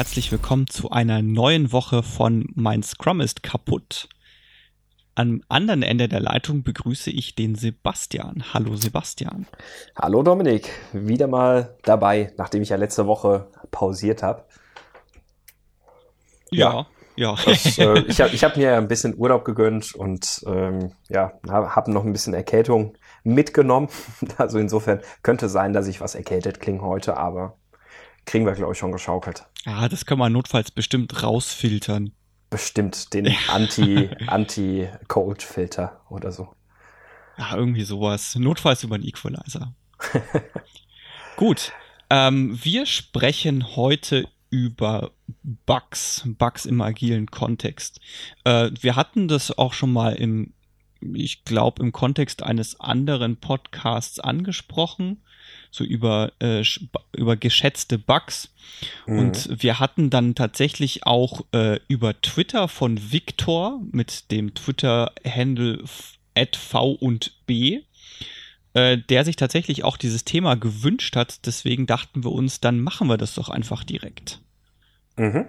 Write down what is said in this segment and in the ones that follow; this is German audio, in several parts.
herzlich willkommen zu einer neuen Woche von Mein Scrum ist kaputt. Am anderen Ende der Leitung begrüße ich den Sebastian. Hallo Sebastian. Hallo Dominik, wieder mal dabei, nachdem ich ja letzte Woche pausiert habe. Ja, ja. Das, äh, ich habe ich hab mir ein bisschen Urlaub gegönnt und ähm, ja, habe hab noch ein bisschen Erkältung mitgenommen. Also insofern könnte sein, dass ich was erkältet klinge heute, aber kriegen wir, glaube ich, schon geschaukelt. Ja, das können wir notfalls bestimmt rausfiltern. Bestimmt den Anti, Anti-Cold-Filter oder so. Ja, irgendwie sowas. Notfalls über einen Equalizer. Gut. Ähm, wir sprechen heute über Bugs, Bugs im agilen Kontext. Äh, wir hatten das auch schon mal im, ich glaube, im Kontext eines anderen Podcasts angesprochen so über, äh, über geschätzte Bugs. Mhm. Und wir hatten dann tatsächlich auch äh, über Twitter von Victor mit dem Twitter-Handle v und b, äh, der sich tatsächlich auch dieses Thema gewünscht hat. Deswegen dachten wir uns, dann machen wir das doch einfach direkt. Mhm.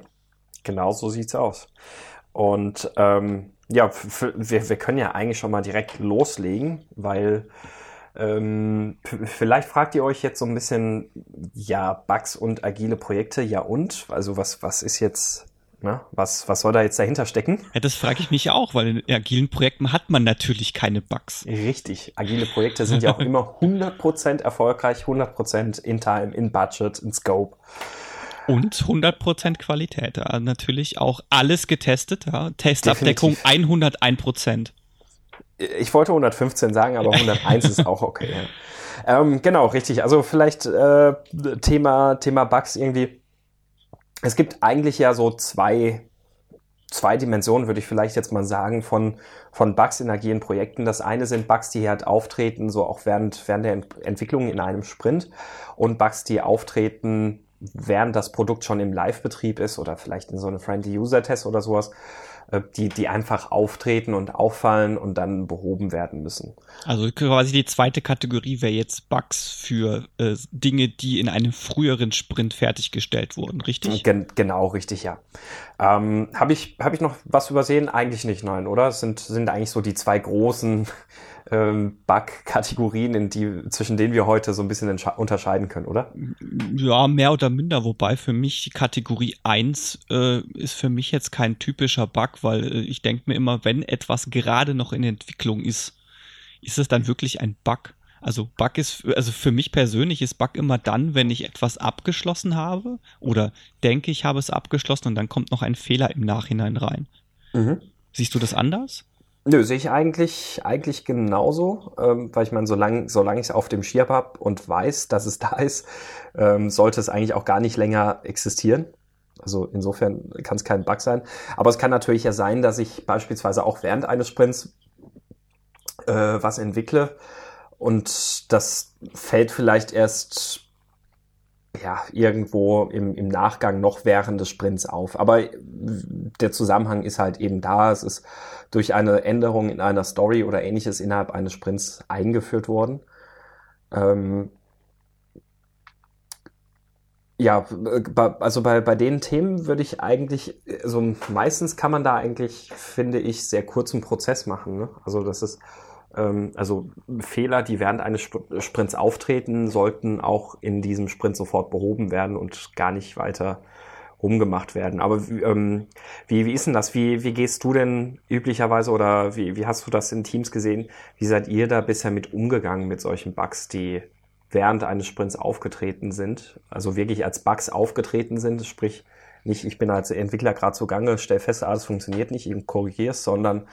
Genau so sieht's aus. Und ähm, ja, wir, wir können ja eigentlich schon mal direkt loslegen, weil ähm, vielleicht fragt ihr euch jetzt so ein bisschen, ja, Bugs und agile Projekte, ja und? Also was, was ist jetzt, na, was, was soll da jetzt dahinter stecken? Ja, das frage ich mich auch, weil in agilen Projekten hat man natürlich keine Bugs. Richtig. Agile Projekte sind ja auch immer 100% erfolgreich, 100% in Time, in Budget, in Scope. Und 100% Qualität. Ja, natürlich auch alles getestet. Ja. Testabdeckung Definitiv. 101% ich wollte 115 sagen, aber 101 ist auch okay. Ähm, genau, richtig. Also vielleicht äh, Thema, Thema Bugs irgendwie. Es gibt eigentlich ja so zwei, zwei Dimensionen, würde ich vielleicht jetzt mal sagen, von, von Bugs in agilen Projekten. Das eine sind Bugs, die halt auftreten, so auch während, während der Entwicklung in einem Sprint und Bugs, die auftreten, während das Produkt schon im Live-Betrieb ist oder vielleicht in so einem Friendly User-Test oder sowas. Äh, die, die einfach auftreten und auffallen und dann behoben werden müssen. Also quasi die zweite Kategorie wäre jetzt Bugs für äh, Dinge, die in einem früheren Sprint fertiggestellt wurden, richtig? Gen genau, richtig, ja. Ähm, Habe ich, hab ich noch was übersehen? Eigentlich nicht, nein, oder? Es sind, sind eigentlich so die zwei großen ähm, Bug-Kategorien, in die, zwischen denen wir heute so ein bisschen unterscheiden können, oder? Ja, mehr oder minder, wobei für mich Kategorie 1 äh, ist für mich jetzt kein typischer Bug, weil äh, ich denke mir immer, wenn etwas gerade noch in Entwicklung ist, ist es dann wirklich ein Bug. Also Bug ist, also für mich persönlich ist Bug immer dann, wenn ich etwas abgeschlossen habe oder denke, ich habe es abgeschlossen und dann kommt noch ein Fehler im Nachhinein rein. Mhm. Siehst du das anders? Nö, sehe ich eigentlich, eigentlich genauso, ähm, weil ich meine, solange, solange ich es auf dem Schirm habe und weiß, dass es da ist, ähm, sollte es eigentlich auch gar nicht länger existieren. Also insofern kann es kein Bug sein. Aber es kann natürlich ja sein, dass ich beispielsweise auch während eines Sprints äh, was entwickle und das fällt vielleicht erst ja, irgendwo im, im Nachgang noch während des Sprints auf. Aber der Zusammenhang ist halt eben da. Es ist durch eine Änderung in einer Story oder ähnliches innerhalb eines Sprints eingeführt worden. Ähm ja, also bei, bei den Themen würde ich eigentlich, also meistens kann man da eigentlich, finde ich, sehr kurzen Prozess machen. Ne? Also das ist also Fehler, die während eines Sprints auftreten, sollten auch in diesem Sprint sofort behoben werden und gar nicht weiter rumgemacht werden. Aber ähm, wie, wie ist denn das? Wie, wie gehst du denn üblicherweise oder wie, wie hast du das in Teams gesehen? Wie seid ihr da bisher mit umgegangen mit solchen Bugs, die während eines Sprints aufgetreten sind? Also wirklich als Bugs aufgetreten sind, sprich nicht, ich bin als Entwickler gerade zugange, stell fest, alles funktioniert nicht, eben korrigierst, sondern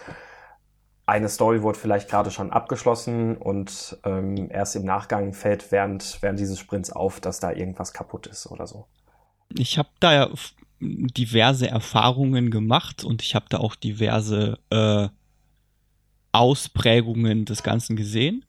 eine Story wurde vielleicht gerade schon abgeschlossen und ähm, erst im Nachgang fällt während, während dieses Sprints auf, dass da irgendwas kaputt ist oder so. Ich habe da ja diverse Erfahrungen gemacht und ich habe da auch diverse äh, Ausprägungen des Ganzen gesehen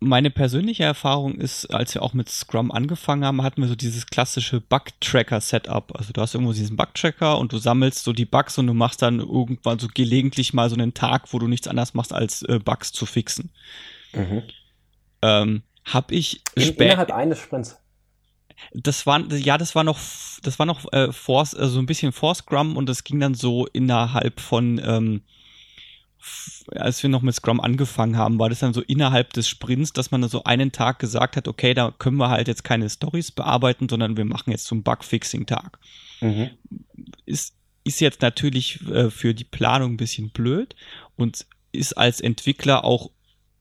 meine persönliche Erfahrung ist, als wir auch mit Scrum angefangen haben, hatten wir so dieses klassische Bug-Tracker-Setup. Also du hast irgendwo diesen Bug-Tracker und du sammelst so die Bugs und du machst dann irgendwann so gelegentlich mal so einen Tag, wo du nichts anderes machst, als äh, Bugs zu fixen. Mhm. Ähm, hab ich In, Innerhalb eines Sprints? das war, ja, das war noch, das war noch äh, Force, also so ein bisschen Force Scrum und das ging dann so innerhalb von, ähm, als wir noch mit Scrum angefangen haben, war das dann so innerhalb des Sprints, dass man dann so einen Tag gesagt hat, okay, da können wir halt jetzt keine Stories bearbeiten, sondern wir machen jetzt so einen Bugfixing-Tag. Mhm. Ist, ist jetzt natürlich äh, für die Planung ein bisschen blöd und ist als Entwickler auch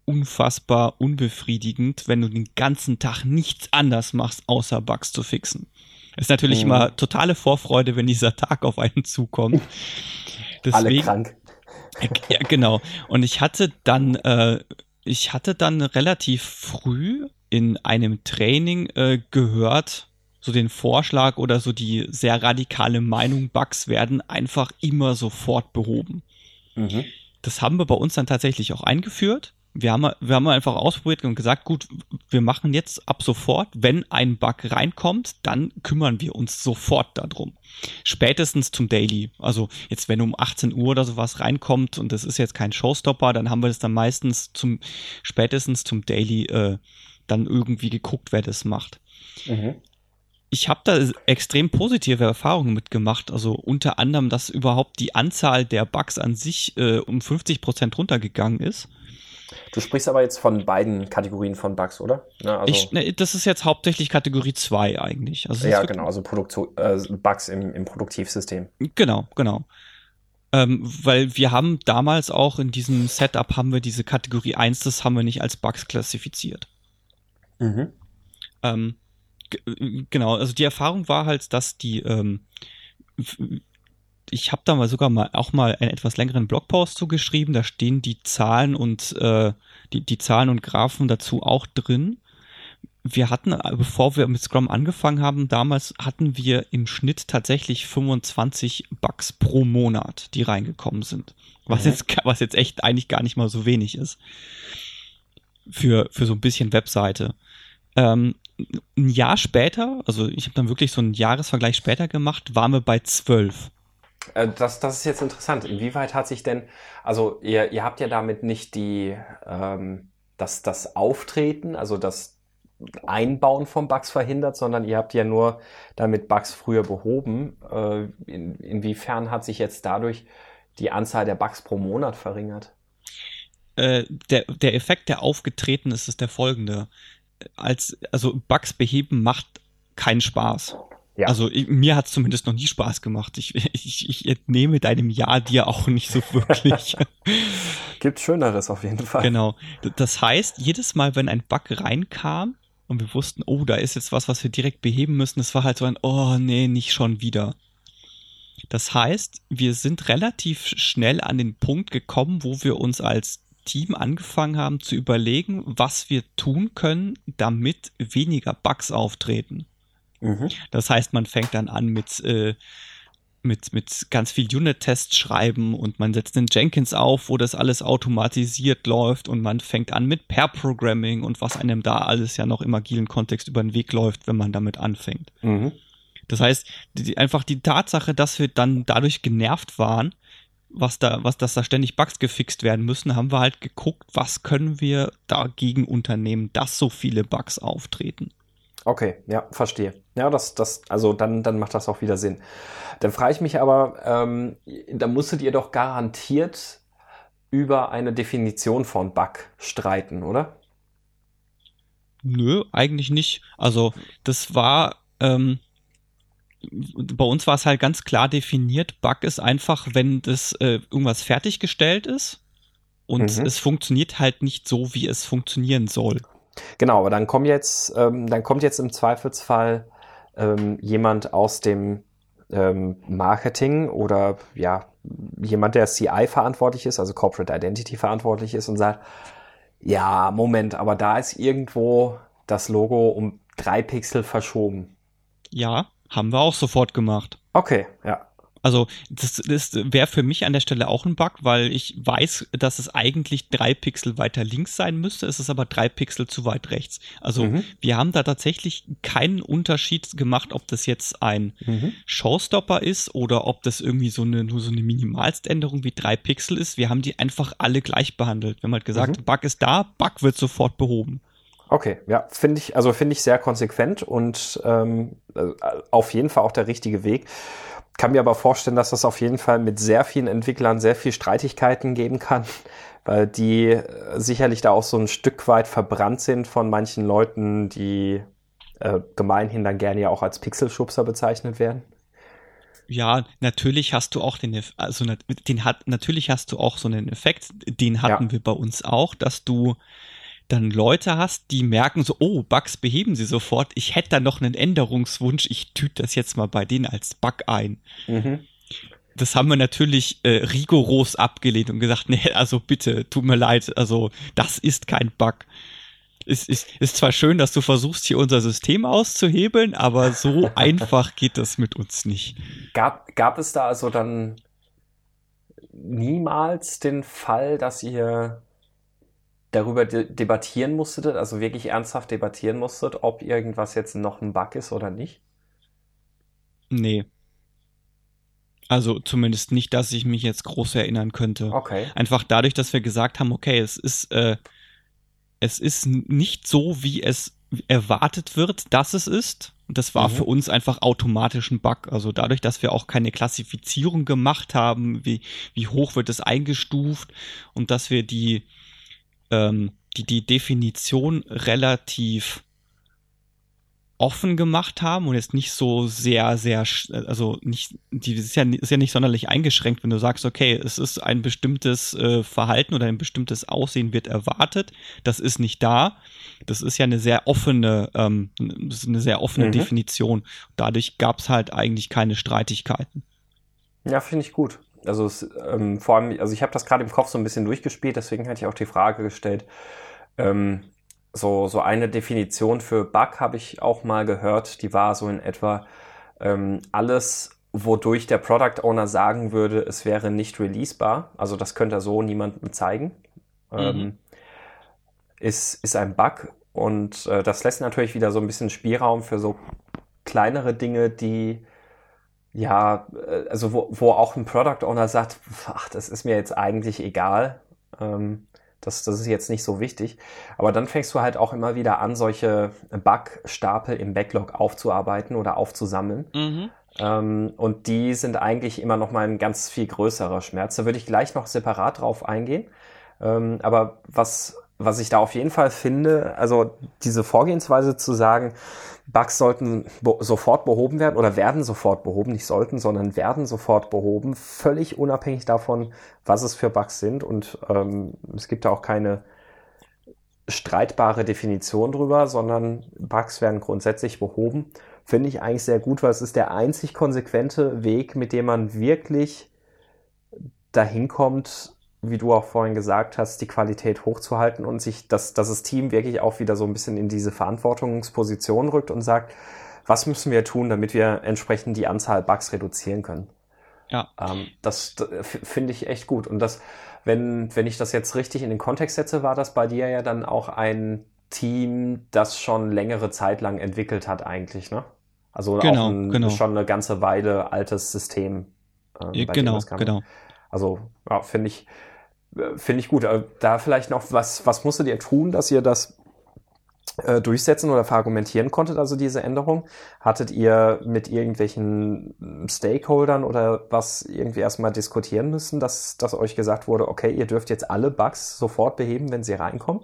unfassbar unbefriedigend, wenn du den ganzen Tag nichts anders machst, außer Bugs zu fixen. Ist natürlich mhm. immer totale Vorfreude, wenn dieser Tag auf einen zukommt. Deswegen, Alle krank. Ja, genau. Und ich hatte dann, äh, ich hatte dann relativ früh in einem Training äh, gehört, so den Vorschlag oder so die sehr radikale Meinung, Bugs werden einfach immer sofort behoben. Mhm. Das haben wir bei uns dann tatsächlich auch eingeführt wir haben, wir haben einfach ausprobiert und gesagt, gut, wir machen jetzt ab sofort, wenn ein Bug reinkommt, dann kümmern wir uns sofort darum. Spätestens zum Daily. Also jetzt, wenn um 18 Uhr oder sowas reinkommt und das ist jetzt kein Showstopper, dann haben wir das dann meistens zum, spätestens zum Daily äh, dann irgendwie geguckt, wer das macht. Mhm. Ich habe da extrem positive Erfahrungen mitgemacht. Also unter anderem, dass überhaupt die Anzahl der Bugs an sich äh, um 50 Prozent runtergegangen ist. Du sprichst aber jetzt von beiden Kategorien von Bugs, oder? Ja, also ich, ne, das ist jetzt hauptsächlich Kategorie 2 eigentlich. Also ja, genau, also Produktion, äh, Bugs im, im Produktivsystem. Genau, genau. Ähm, weil wir haben damals auch in diesem Setup haben wir diese Kategorie 1, das haben wir nicht als Bugs klassifiziert. Mhm. Ähm, genau, also die Erfahrung war halt, dass die ähm, ich habe da mal sogar mal auch mal einen etwas längeren Blogpost zugeschrieben. Da stehen die Zahlen und äh, die, die Zahlen und Graphen dazu auch drin. Wir hatten, äh, bevor wir mit Scrum angefangen haben, damals hatten wir im Schnitt tatsächlich 25 Bugs pro Monat, die reingekommen sind. Was mhm. jetzt, was jetzt echt eigentlich gar nicht mal so wenig ist. Für, für so ein bisschen Webseite. Ähm, ein Jahr später, also ich habe dann wirklich so einen Jahresvergleich später gemacht, waren wir bei 12. Äh, das, das ist jetzt interessant. Inwieweit hat sich denn, also ihr, ihr habt ja damit nicht die, ähm, das, das Auftreten, also das Einbauen von Bugs verhindert, sondern ihr habt ja nur damit Bugs früher behoben. Äh, in, inwiefern hat sich jetzt dadurch die Anzahl der Bugs pro Monat verringert? Äh, der, der Effekt, der aufgetreten ist, ist der folgende. Als, also Bugs beheben macht keinen Spaß. Ja. Also ich, mir hat es zumindest noch nie Spaß gemacht. Ich, ich, ich entnehme deinem Jahr dir auch nicht so wirklich. Gibt Schöneres auf jeden Fall. Genau. Das heißt, jedes Mal, wenn ein Bug reinkam und wir wussten, oh, da ist jetzt was, was wir direkt beheben müssen, es war halt so ein, oh nee, nicht schon wieder. Das heißt, wir sind relativ schnell an den Punkt gekommen, wo wir uns als Team angefangen haben zu überlegen, was wir tun können, damit weniger Bugs auftreten. Mhm. Das heißt, man fängt dann an mit, äh, mit, mit ganz viel Unit-Tests schreiben und man setzt den Jenkins auf, wo das alles automatisiert läuft und man fängt an mit Pair-Programming und was einem da alles ja noch im agilen Kontext über den Weg läuft, wenn man damit anfängt. Mhm. Das heißt, die, einfach die Tatsache, dass wir dann dadurch genervt waren, was da, was, dass da ständig Bugs gefixt werden müssen, haben wir halt geguckt, was können wir dagegen unternehmen, dass so viele Bugs auftreten. Okay, ja, verstehe. Ja, das, das, also dann, dann macht das auch wieder Sinn. Dann frage ich mich aber, ähm, da musstet ihr doch garantiert über eine Definition von Bug streiten, oder? Nö, eigentlich nicht. Also das war, ähm, bei uns war es halt ganz klar definiert, Bug ist einfach, wenn das äh, irgendwas fertiggestellt ist und mhm. es funktioniert halt nicht so, wie es funktionieren soll. Genau, aber dann kommt jetzt, ähm, dann kommt jetzt im Zweifelsfall ähm, jemand aus dem ähm, Marketing oder ja, jemand, der CI verantwortlich ist, also Corporate Identity verantwortlich ist und sagt, ja, Moment, aber da ist irgendwo das Logo um drei Pixel verschoben. Ja, haben wir auch sofort gemacht. Okay, ja. Also das, das wäre für mich an der Stelle auch ein Bug, weil ich weiß, dass es eigentlich drei Pixel weiter links sein müsste, es ist aber drei Pixel zu weit rechts. Also mhm. wir haben da tatsächlich keinen Unterschied gemacht, ob das jetzt ein mhm. Showstopper ist oder ob das irgendwie so eine nur so eine Minimalständerung wie drei Pixel ist. Wir haben die einfach alle gleich behandelt. Wir haben halt gesagt, mhm. Bug ist da, Bug wird sofort behoben. Okay, ja, finde ich, also finde ich sehr konsequent und ähm, äh, auf jeden Fall auch der richtige Weg. Kann mir aber vorstellen, dass das auf jeden Fall mit sehr vielen Entwicklern sehr viel Streitigkeiten geben kann, weil die äh, sicherlich da auch so ein Stück weit verbrannt sind von manchen Leuten, die äh, gemeinhin dann gerne ja auch als Pixelschubser bezeichnet werden. Ja, natürlich hast du auch den, also den hat, natürlich hast du auch so einen Effekt, den hatten ja. wir bei uns auch, dass du dann Leute hast, die merken so, oh, Bugs beheben sie sofort, ich hätte da noch einen Änderungswunsch, ich tüte das jetzt mal bei denen als Bug ein. Mhm. Das haben wir natürlich äh, rigoros abgelehnt und gesagt, nee, also bitte, tut mir leid, also das ist kein Bug. Ist, ist, ist zwar schön, dass du versuchst, hier unser System auszuhebeln, aber so einfach geht das mit uns nicht. Gab, gab es da also dann niemals den Fall, dass ihr darüber de debattieren musstet, also wirklich ernsthaft debattieren musstet, ob irgendwas jetzt noch ein Bug ist oder nicht? Nee. Also zumindest nicht, dass ich mich jetzt groß erinnern könnte. Okay. Einfach dadurch, dass wir gesagt haben, okay, es ist, äh, es ist nicht so, wie es erwartet wird, dass es ist. Das war mhm. für uns einfach automatisch ein Bug. Also dadurch, dass wir auch keine Klassifizierung gemacht haben, wie, wie hoch wird es eingestuft und dass wir die, ähm, die, die Definition relativ offen gemacht haben und jetzt nicht so sehr, sehr, also nicht, die ist ja, ist ja nicht sonderlich eingeschränkt, wenn du sagst, okay, es ist ein bestimmtes äh, Verhalten oder ein bestimmtes Aussehen wird erwartet, das ist nicht da. Das ist ja eine sehr offene, ähm, eine sehr offene mhm. Definition. Dadurch gab es halt eigentlich keine Streitigkeiten. Ja, finde ich gut. Also es, ähm, vor allem, also ich habe das gerade im Kopf so ein bisschen durchgespielt, deswegen hatte ich auch die Frage gestellt. Ähm, so, so eine Definition für Bug habe ich auch mal gehört, die war so in etwa ähm, alles, wodurch der Product Owner sagen würde, es wäre nicht releasebar, also das könnte er so niemandem zeigen, mhm. ähm, ist, ist ein Bug und äh, das lässt natürlich wieder so ein bisschen Spielraum für so kleinere Dinge, die ja, äh, also wo, wo auch ein Product Owner sagt, ach, das ist mir jetzt eigentlich egal. Ähm, das, das ist jetzt nicht so wichtig. Aber dann fängst du halt auch immer wieder an, solche Bug-Stapel im Backlog aufzuarbeiten oder aufzusammeln. Mhm. Ähm, und die sind eigentlich immer noch mal ein ganz viel größerer Schmerz. Da würde ich gleich noch separat drauf eingehen. Ähm, aber was, was ich da auf jeden Fall finde, also diese Vorgehensweise zu sagen, Bugs sollten be sofort behoben werden oder werden sofort behoben, nicht sollten, sondern werden sofort behoben, völlig unabhängig davon, was es für Bugs sind. Und ähm, es gibt da auch keine streitbare Definition drüber, sondern Bugs werden grundsätzlich behoben. Finde ich eigentlich sehr gut, weil es ist der einzig konsequente Weg, mit dem man wirklich dahin kommt, wie du auch vorhin gesagt hast, die Qualität hochzuhalten und sich, dass, dass das Team wirklich auch wieder so ein bisschen in diese Verantwortungsposition rückt und sagt, was müssen wir tun, damit wir entsprechend die Anzahl Bugs reduzieren können. Ja. Ähm, das, finde ich echt gut. Und das, wenn, wenn ich das jetzt richtig in den Kontext setze, war das bei dir ja dann auch ein Team, das schon längere Zeit lang entwickelt hat eigentlich, ne? Also genau, auch ein, genau. schon eine ganze Weile altes System. Äh, genau, genau. Also ja, finde ich, Finde ich gut. Da vielleicht noch, was, was musstet ihr tun, dass ihr das äh, durchsetzen oder verargumentieren konntet, also diese Änderung? Hattet ihr mit irgendwelchen Stakeholdern oder was irgendwie erstmal diskutieren müssen, dass, dass euch gesagt wurde, okay, ihr dürft jetzt alle Bugs sofort beheben, wenn sie reinkommen?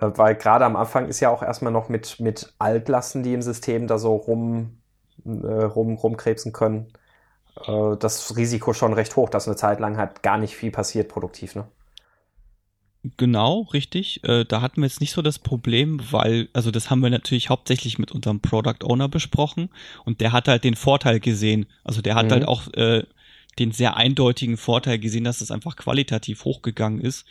Äh, weil gerade am Anfang ist ja auch erstmal noch mit, mit Altlasten, die im System da so rum, äh, rum, rumkrebsen können, äh, das Risiko schon recht hoch, dass eine Zeit lang halt gar nicht viel passiert produktiv, ne? Genau, richtig. Äh, da hatten wir jetzt nicht so das Problem, weil, also das haben wir natürlich hauptsächlich mit unserem Product Owner besprochen und der hat halt den Vorteil gesehen. Also der hat mhm. halt auch äh, den sehr eindeutigen Vorteil gesehen, dass es einfach qualitativ hochgegangen ist.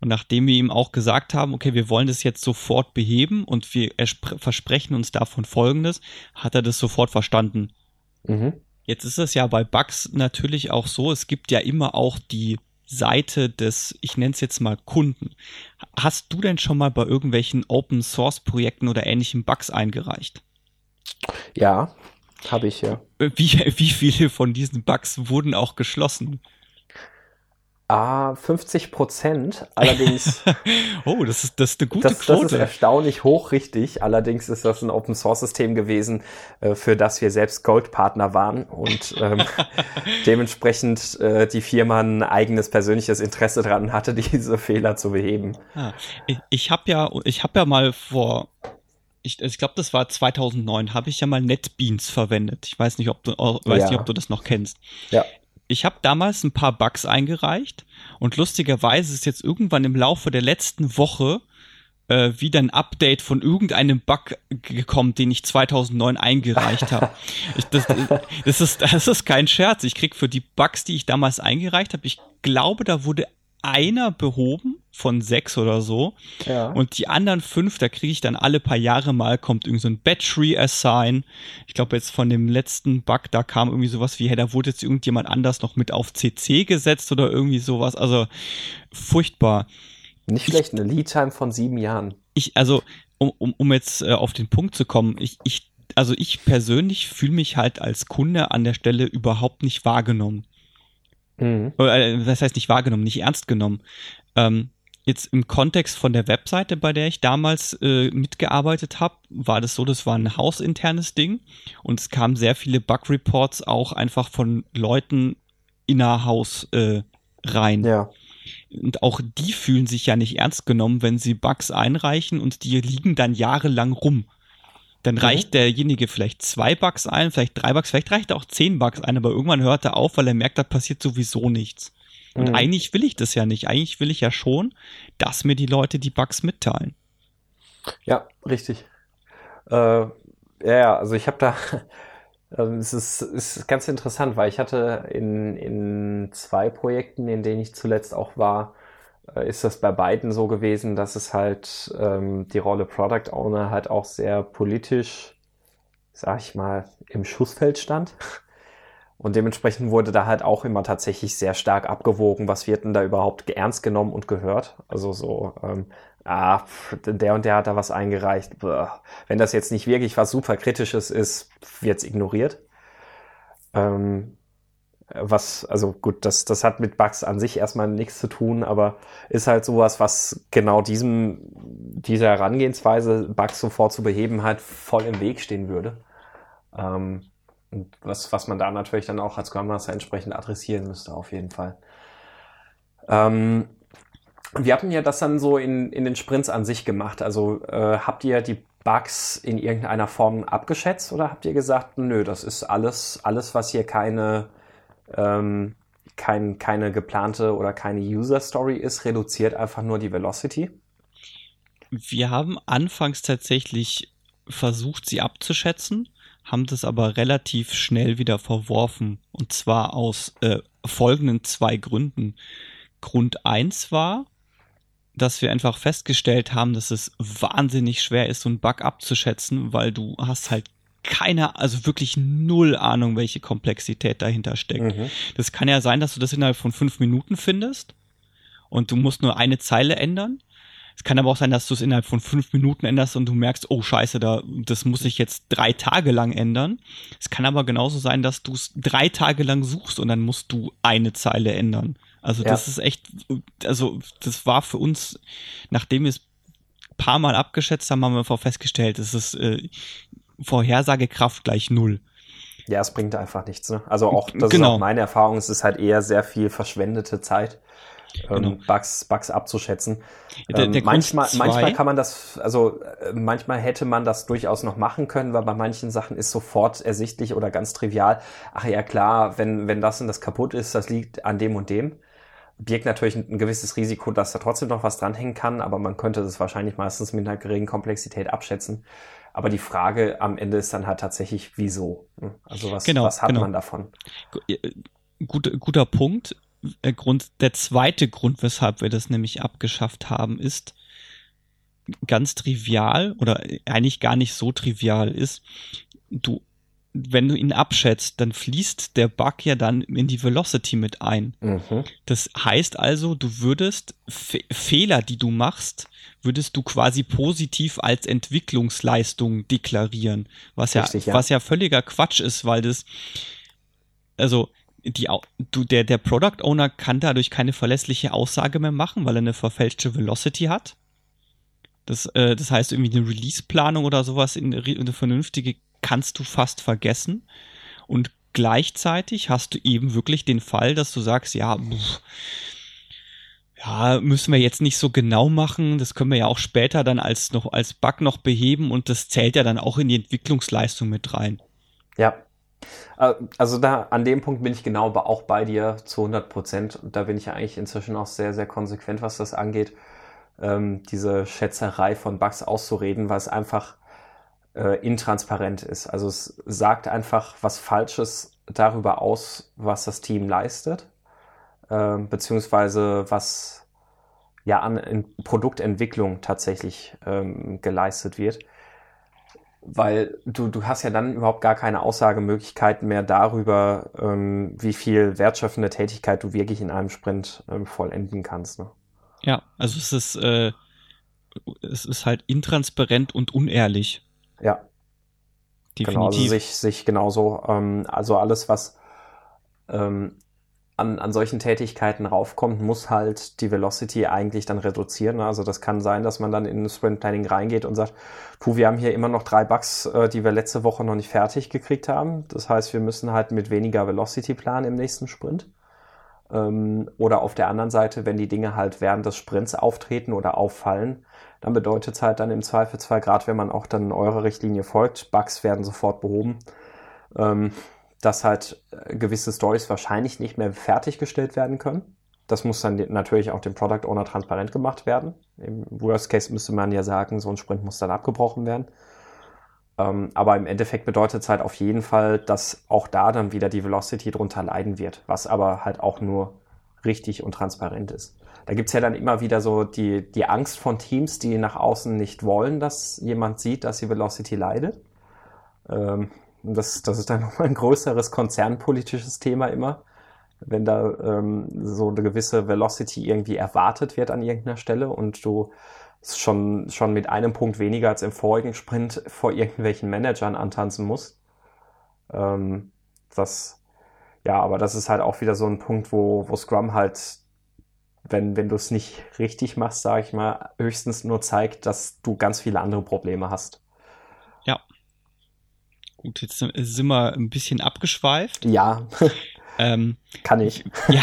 Und nachdem wir ihm auch gesagt haben, okay, wir wollen das jetzt sofort beheben und wir versprechen uns davon Folgendes, hat er das sofort verstanden. Mhm. Jetzt ist es ja bei Bugs natürlich auch so, es gibt ja immer auch die Seite des, ich nenne es jetzt mal Kunden. Hast du denn schon mal bei irgendwelchen Open Source Projekten oder ähnlichen Bugs eingereicht? Ja, habe ich ja. Wie, wie viele von diesen Bugs wurden auch geschlossen? Ah, 50 Prozent. Allerdings. oh, das ist, das ist eine gute das, Quote. Das ist erstaunlich hoch, richtig. Allerdings ist das ein Open Source System gewesen, äh, für das wir selbst Gold-Partner waren und ähm, dementsprechend äh, die Firma ein eigenes persönliches Interesse daran hatte, diese Fehler zu beheben. Ah, ich ich habe ja, ich habe ja mal vor ich, ich glaube, das war 2009, habe ich ja mal NetBeans verwendet. Ich weiß nicht, ob du, weiß ja. nicht, ob du das noch kennst. Ja ich habe damals ein paar Bugs eingereicht und lustigerweise ist jetzt irgendwann im Laufe der letzten Woche äh, wieder ein Update von irgendeinem Bug gekommen, den ich 2009 eingereicht habe. das, das, ist, das ist kein Scherz. Ich krieg für die Bugs, die ich damals eingereicht habe, ich glaube, da wurde einer behoben von sechs oder so. Ja. Und die anderen fünf, da kriege ich dann alle paar Jahre mal, kommt irgend so ein Battery Assign. Ich glaube jetzt von dem letzten Bug, da kam irgendwie sowas wie, hey, da wurde jetzt irgendjemand anders noch mit auf CC gesetzt oder irgendwie sowas. Also furchtbar. Nicht schlecht, eine Lead-Time von sieben Jahren. Ich, also, um, um, um jetzt äh, auf den Punkt zu kommen, ich, ich, also ich persönlich fühle mich halt als Kunde an der Stelle überhaupt nicht wahrgenommen. Mhm. Äh, das heißt nicht wahrgenommen, nicht ernst genommen. Ähm, jetzt im Kontext von der Webseite, bei der ich damals äh, mitgearbeitet habe, war das so, das war ein hausinternes Ding und es kamen sehr viele Bug-Reports auch einfach von Leuten innerhaus äh, rein. Ja. Und auch die fühlen sich ja nicht ernst genommen, wenn sie Bugs einreichen und die liegen dann jahrelang rum. Dann mhm. reicht mhm. derjenige vielleicht zwei Bugs ein, vielleicht drei Bugs, vielleicht reicht er auch zehn Bugs ein, aber irgendwann hört er auf, weil er merkt, da passiert sowieso nichts. Und mhm. eigentlich will ich das ja nicht. Eigentlich will ich ja schon, dass mir die Leute die Bugs mitteilen. Ja, richtig. Äh, ja, also ich habe da, also es ist, ist ganz interessant, weil ich hatte in, in zwei Projekten, in denen ich zuletzt auch war, ist das bei beiden so gewesen, dass es halt ähm, die Rolle Product Owner halt auch sehr politisch, sag ich mal, im Schussfeld stand. Und dementsprechend wurde da halt auch immer tatsächlich sehr stark abgewogen, was wird denn da überhaupt ernst genommen und gehört. Also so, ähm, ah, der und der hat da was eingereicht. Wenn das jetzt nicht wirklich was super Kritisches ist, wird's ignoriert. Ähm, was, also gut, das, das hat mit Bugs an sich erstmal nichts zu tun, aber ist halt sowas, was genau diesem, dieser Herangehensweise, Bugs sofort zu beheben, halt voll im Weg stehen würde. Ähm, und was, was man da natürlich dann auch als Scrum entsprechend adressieren müsste, auf jeden Fall. Ähm, wir hatten ja das dann so in, in den Sprints an sich gemacht. Also äh, habt ihr die Bugs in irgendeiner Form abgeschätzt oder habt ihr gesagt, nö, das ist alles, alles, was hier keine ähm, kein, keine geplante oder keine User Story ist, reduziert einfach nur die Velocity? Wir haben anfangs tatsächlich versucht, sie abzuschätzen, haben das aber relativ schnell wieder verworfen. Und zwar aus äh, folgenden zwei Gründen. Grund eins war, dass wir einfach festgestellt haben, dass es wahnsinnig schwer ist, so einen Bug abzuschätzen, weil du hast halt keine, also wirklich null Ahnung, welche Komplexität dahinter steckt. Mhm. Das kann ja sein, dass du das innerhalb von fünf Minuten findest und du musst nur eine Zeile ändern. Es kann aber auch sein, dass du es innerhalb von fünf Minuten änderst und du merkst, oh scheiße, da, das muss ich jetzt drei Tage lang ändern. Es kann aber genauso sein, dass du es drei Tage lang suchst und dann musst du eine Zeile ändern. Also ja. das ist echt, also das war für uns, nachdem wir es paar Mal abgeschätzt haben, haben wir festgestellt, es ist äh, Vorhersagekraft gleich null. Ja, es bringt einfach nichts. Ne? Also auch, das genau. ist auch meine Erfahrung, es ist halt eher sehr viel verschwendete Zeit. Ähm, genau. Bugs, Bugs abzuschätzen. Der, ähm, der manchmal, manchmal kann man das, also äh, manchmal hätte man das durchaus noch machen können, weil bei manchen Sachen ist sofort ersichtlich oder ganz trivial. Ach ja, klar, wenn, wenn das und das kaputt ist, das liegt an dem und dem. Birgt natürlich ein, ein gewisses Risiko, dass da trotzdem noch was dranhängen kann, aber man könnte das wahrscheinlich meistens mit einer geringen Komplexität abschätzen. Aber die Frage am Ende ist dann halt tatsächlich, wieso? Ne? Also was, genau, was hat genau. man davon? Äh, gut, guter Punkt. Der, Grund, der zweite Grund, weshalb wir das nämlich abgeschafft haben, ist ganz trivial oder eigentlich gar nicht so trivial ist, du wenn du ihn abschätzt, dann fließt der Bug ja dann in die Velocity mit ein. Mhm. Das heißt also, du würdest Fe Fehler, die du machst, würdest du quasi positiv als Entwicklungsleistung deklarieren, was ja, Richtig, ja, was ja völliger Quatsch ist, weil das also die, du, der, der Product Owner kann dadurch keine verlässliche Aussage mehr machen, weil er eine verfälschte Velocity hat. Das, äh, das heißt, irgendwie eine Release-Planung oder sowas in eine vernünftige kannst du fast vergessen. Und gleichzeitig hast du eben wirklich den Fall, dass du sagst, ja, pff, ja, müssen wir jetzt nicht so genau machen. Das können wir ja auch später dann als noch als Bug noch beheben und das zählt ja dann auch in die Entwicklungsleistung mit rein. Ja. Äh, also da an dem Punkt bin ich genau auch bei dir zu 100 Prozent. Da bin ich ja eigentlich inzwischen auch sehr, sehr konsequent, was das angeht, ähm, diese Schätzerei von Bugs auszureden, weil es einfach äh, intransparent ist. Also es sagt einfach was Falsches darüber aus, was das Team leistet äh, beziehungsweise was ja an Produktentwicklung tatsächlich ähm, geleistet wird. Weil du, du hast ja dann überhaupt gar keine Aussagemöglichkeiten mehr darüber, ähm, wie viel wertschöpfende Tätigkeit du wirklich in einem Sprint ähm, vollenden kannst. Ne? Ja, also es ist, äh, es ist halt intransparent und unehrlich. Ja. Definitiv. Genau, also sich, sich genauso, ähm, also alles, was ähm, an, an solchen Tätigkeiten raufkommt, muss halt die Velocity eigentlich dann reduzieren. Also das kann sein, dass man dann in Sprint Planning reingeht und sagt, puh, wir haben hier immer noch drei Bugs, äh, die wir letzte Woche noch nicht fertig gekriegt haben. Das heißt, wir müssen halt mit weniger Velocity planen im nächsten Sprint. Ähm, oder auf der anderen Seite, wenn die Dinge halt während des Sprints auftreten oder auffallen, dann bedeutet es halt dann im Zweifelsfall, gerade wenn man auch dann eurer Richtlinie folgt, Bugs werden sofort behoben. Ähm, dass halt äh, gewisse Stories wahrscheinlich nicht mehr fertiggestellt werden können. Das muss dann natürlich auch dem Product Owner transparent gemacht werden. Im Worst Case müsste man ja sagen, so ein Sprint muss dann abgebrochen werden. Ähm, aber im Endeffekt bedeutet es halt auf jeden Fall, dass auch da dann wieder die Velocity drunter leiden wird, was aber halt auch nur richtig und transparent ist. Da gibt's ja dann immer wieder so die, die Angst von Teams, die nach außen nicht wollen, dass jemand sieht, dass die Velocity leidet. Ähm, das, das ist dann nochmal ein größeres konzernpolitisches Thema immer, wenn da ähm, so eine gewisse Velocity irgendwie erwartet wird an irgendeiner Stelle und du schon, schon mit einem Punkt weniger als im vorigen Sprint vor irgendwelchen Managern antanzen musst. Ähm, das, ja, aber das ist halt auch wieder so ein Punkt, wo, wo Scrum halt, wenn, wenn du es nicht richtig machst, sage ich mal, höchstens nur zeigt, dass du ganz viele andere Probleme hast. Gut, jetzt sind wir ein bisschen abgeschweift. Ja. Ähm, Kann ich. Ja,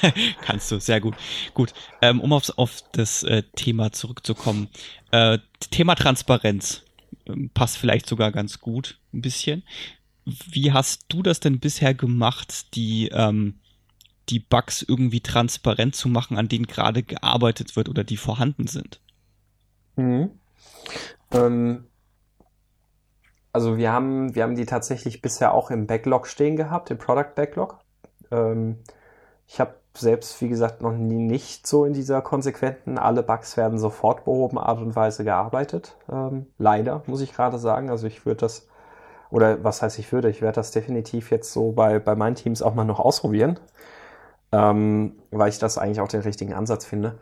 kannst du, sehr gut. Gut, ähm, um aufs, auf das äh, Thema zurückzukommen. Äh, Thema Transparenz ähm, passt vielleicht sogar ganz gut ein bisschen. Wie hast du das denn bisher gemacht, die, ähm, die Bugs irgendwie transparent zu machen, an denen gerade gearbeitet wird oder die vorhanden sind? Mhm. Ähm, also wir haben, wir haben die tatsächlich bisher auch im Backlog stehen gehabt, im Product Backlog. Ähm, ich habe selbst, wie gesagt, noch nie nicht so in dieser konsequenten, alle Bugs werden sofort behoben Art und Weise gearbeitet. Ähm, leider, muss ich gerade sagen. Also ich würde das, oder was heißt ich würde, ich werde das definitiv jetzt so bei, bei meinen Teams auch mal noch ausprobieren, ähm, weil ich das eigentlich auch den richtigen Ansatz finde.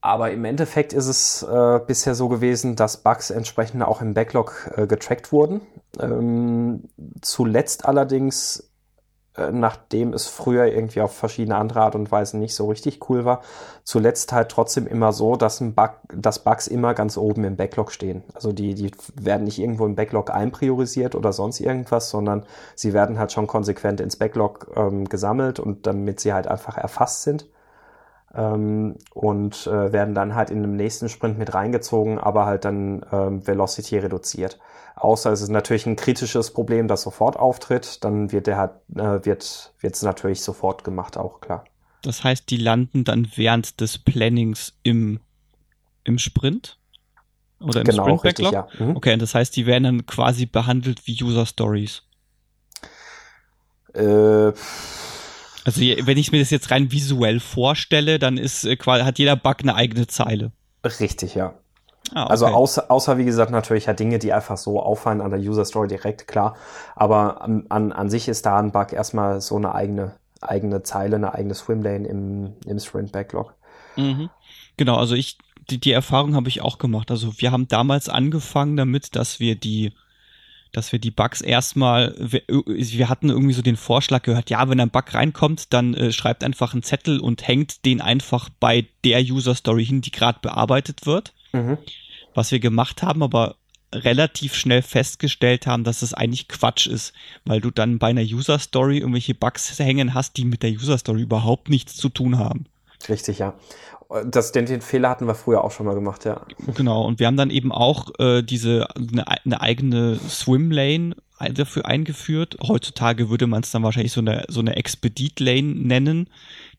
Aber im Endeffekt ist es äh, bisher so gewesen, dass Bugs entsprechend auch im Backlog äh, getrackt wurden. Ähm, zuletzt allerdings, nachdem es früher irgendwie auf verschiedene andere Art und Weisen nicht so richtig cool war, zuletzt halt trotzdem immer so, dass, ein Bug, dass Bugs immer ganz oben im Backlog stehen. Also die, die werden nicht irgendwo im Backlog einpriorisiert oder sonst irgendwas, sondern sie werden halt schon konsequent ins Backlog ähm, gesammelt und damit sie halt einfach erfasst sind ähm, und äh, werden dann halt in einem nächsten Sprint mit reingezogen, aber halt dann ähm, Velocity reduziert. Außer es ist natürlich ein kritisches Problem, das sofort auftritt, dann wird der halt, äh, wird es natürlich sofort gemacht, auch klar. Das heißt, die landen dann während des Plannings im, im Sprint? Oder im genau, Sprint Backlog? Richtig, ja. Mhm. Okay, und das heißt, die werden dann quasi behandelt wie User Stories. Äh, also wenn ich mir das jetzt rein visuell vorstelle, dann ist äh, hat jeder Bug eine eigene Zeile. Richtig, ja. Ah, also okay. Also außer, außer, wie gesagt, natürlich hat Dinge, die einfach so auffallen an der User Story direkt, klar. Aber an, an, an sich ist da ein Bug erstmal so eine eigene, eigene Zeile, eine eigene Swimlane im, im Sprint Backlog. Mhm. Genau, also ich, die, die Erfahrung habe ich auch gemacht. Also wir haben damals angefangen damit, dass wir die dass wir die Bugs erstmal, wir, wir, hatten irgendwie so den Vorschlag gehört, ja, wenn ein Bug reinkommt, dann äh, schreibt einfach einen Zettel und hängt den einfach bei der User Story hin, die gerade bearbeitet wird. Mhm. Was wir gemacht haben, aber relativ schnell festgestellt haben, dass es eigentlich Quatsch ist, weil du dann bei einer User Story irgendwelche Bugs hängen hast, die mit der User Story überhaupt nichts zu tun haben. Richtig, ja. Das, den, den Fehler hatten wir früher auch schon mal gemacht, ja. Genau, und wir haben dann eben auch äh, diese eine, eine eigene Swim-Lane dafür eingeführt. Heutzutage würde man es dann wahrscheinlich so eine, so eine Expedit-Lane nennen,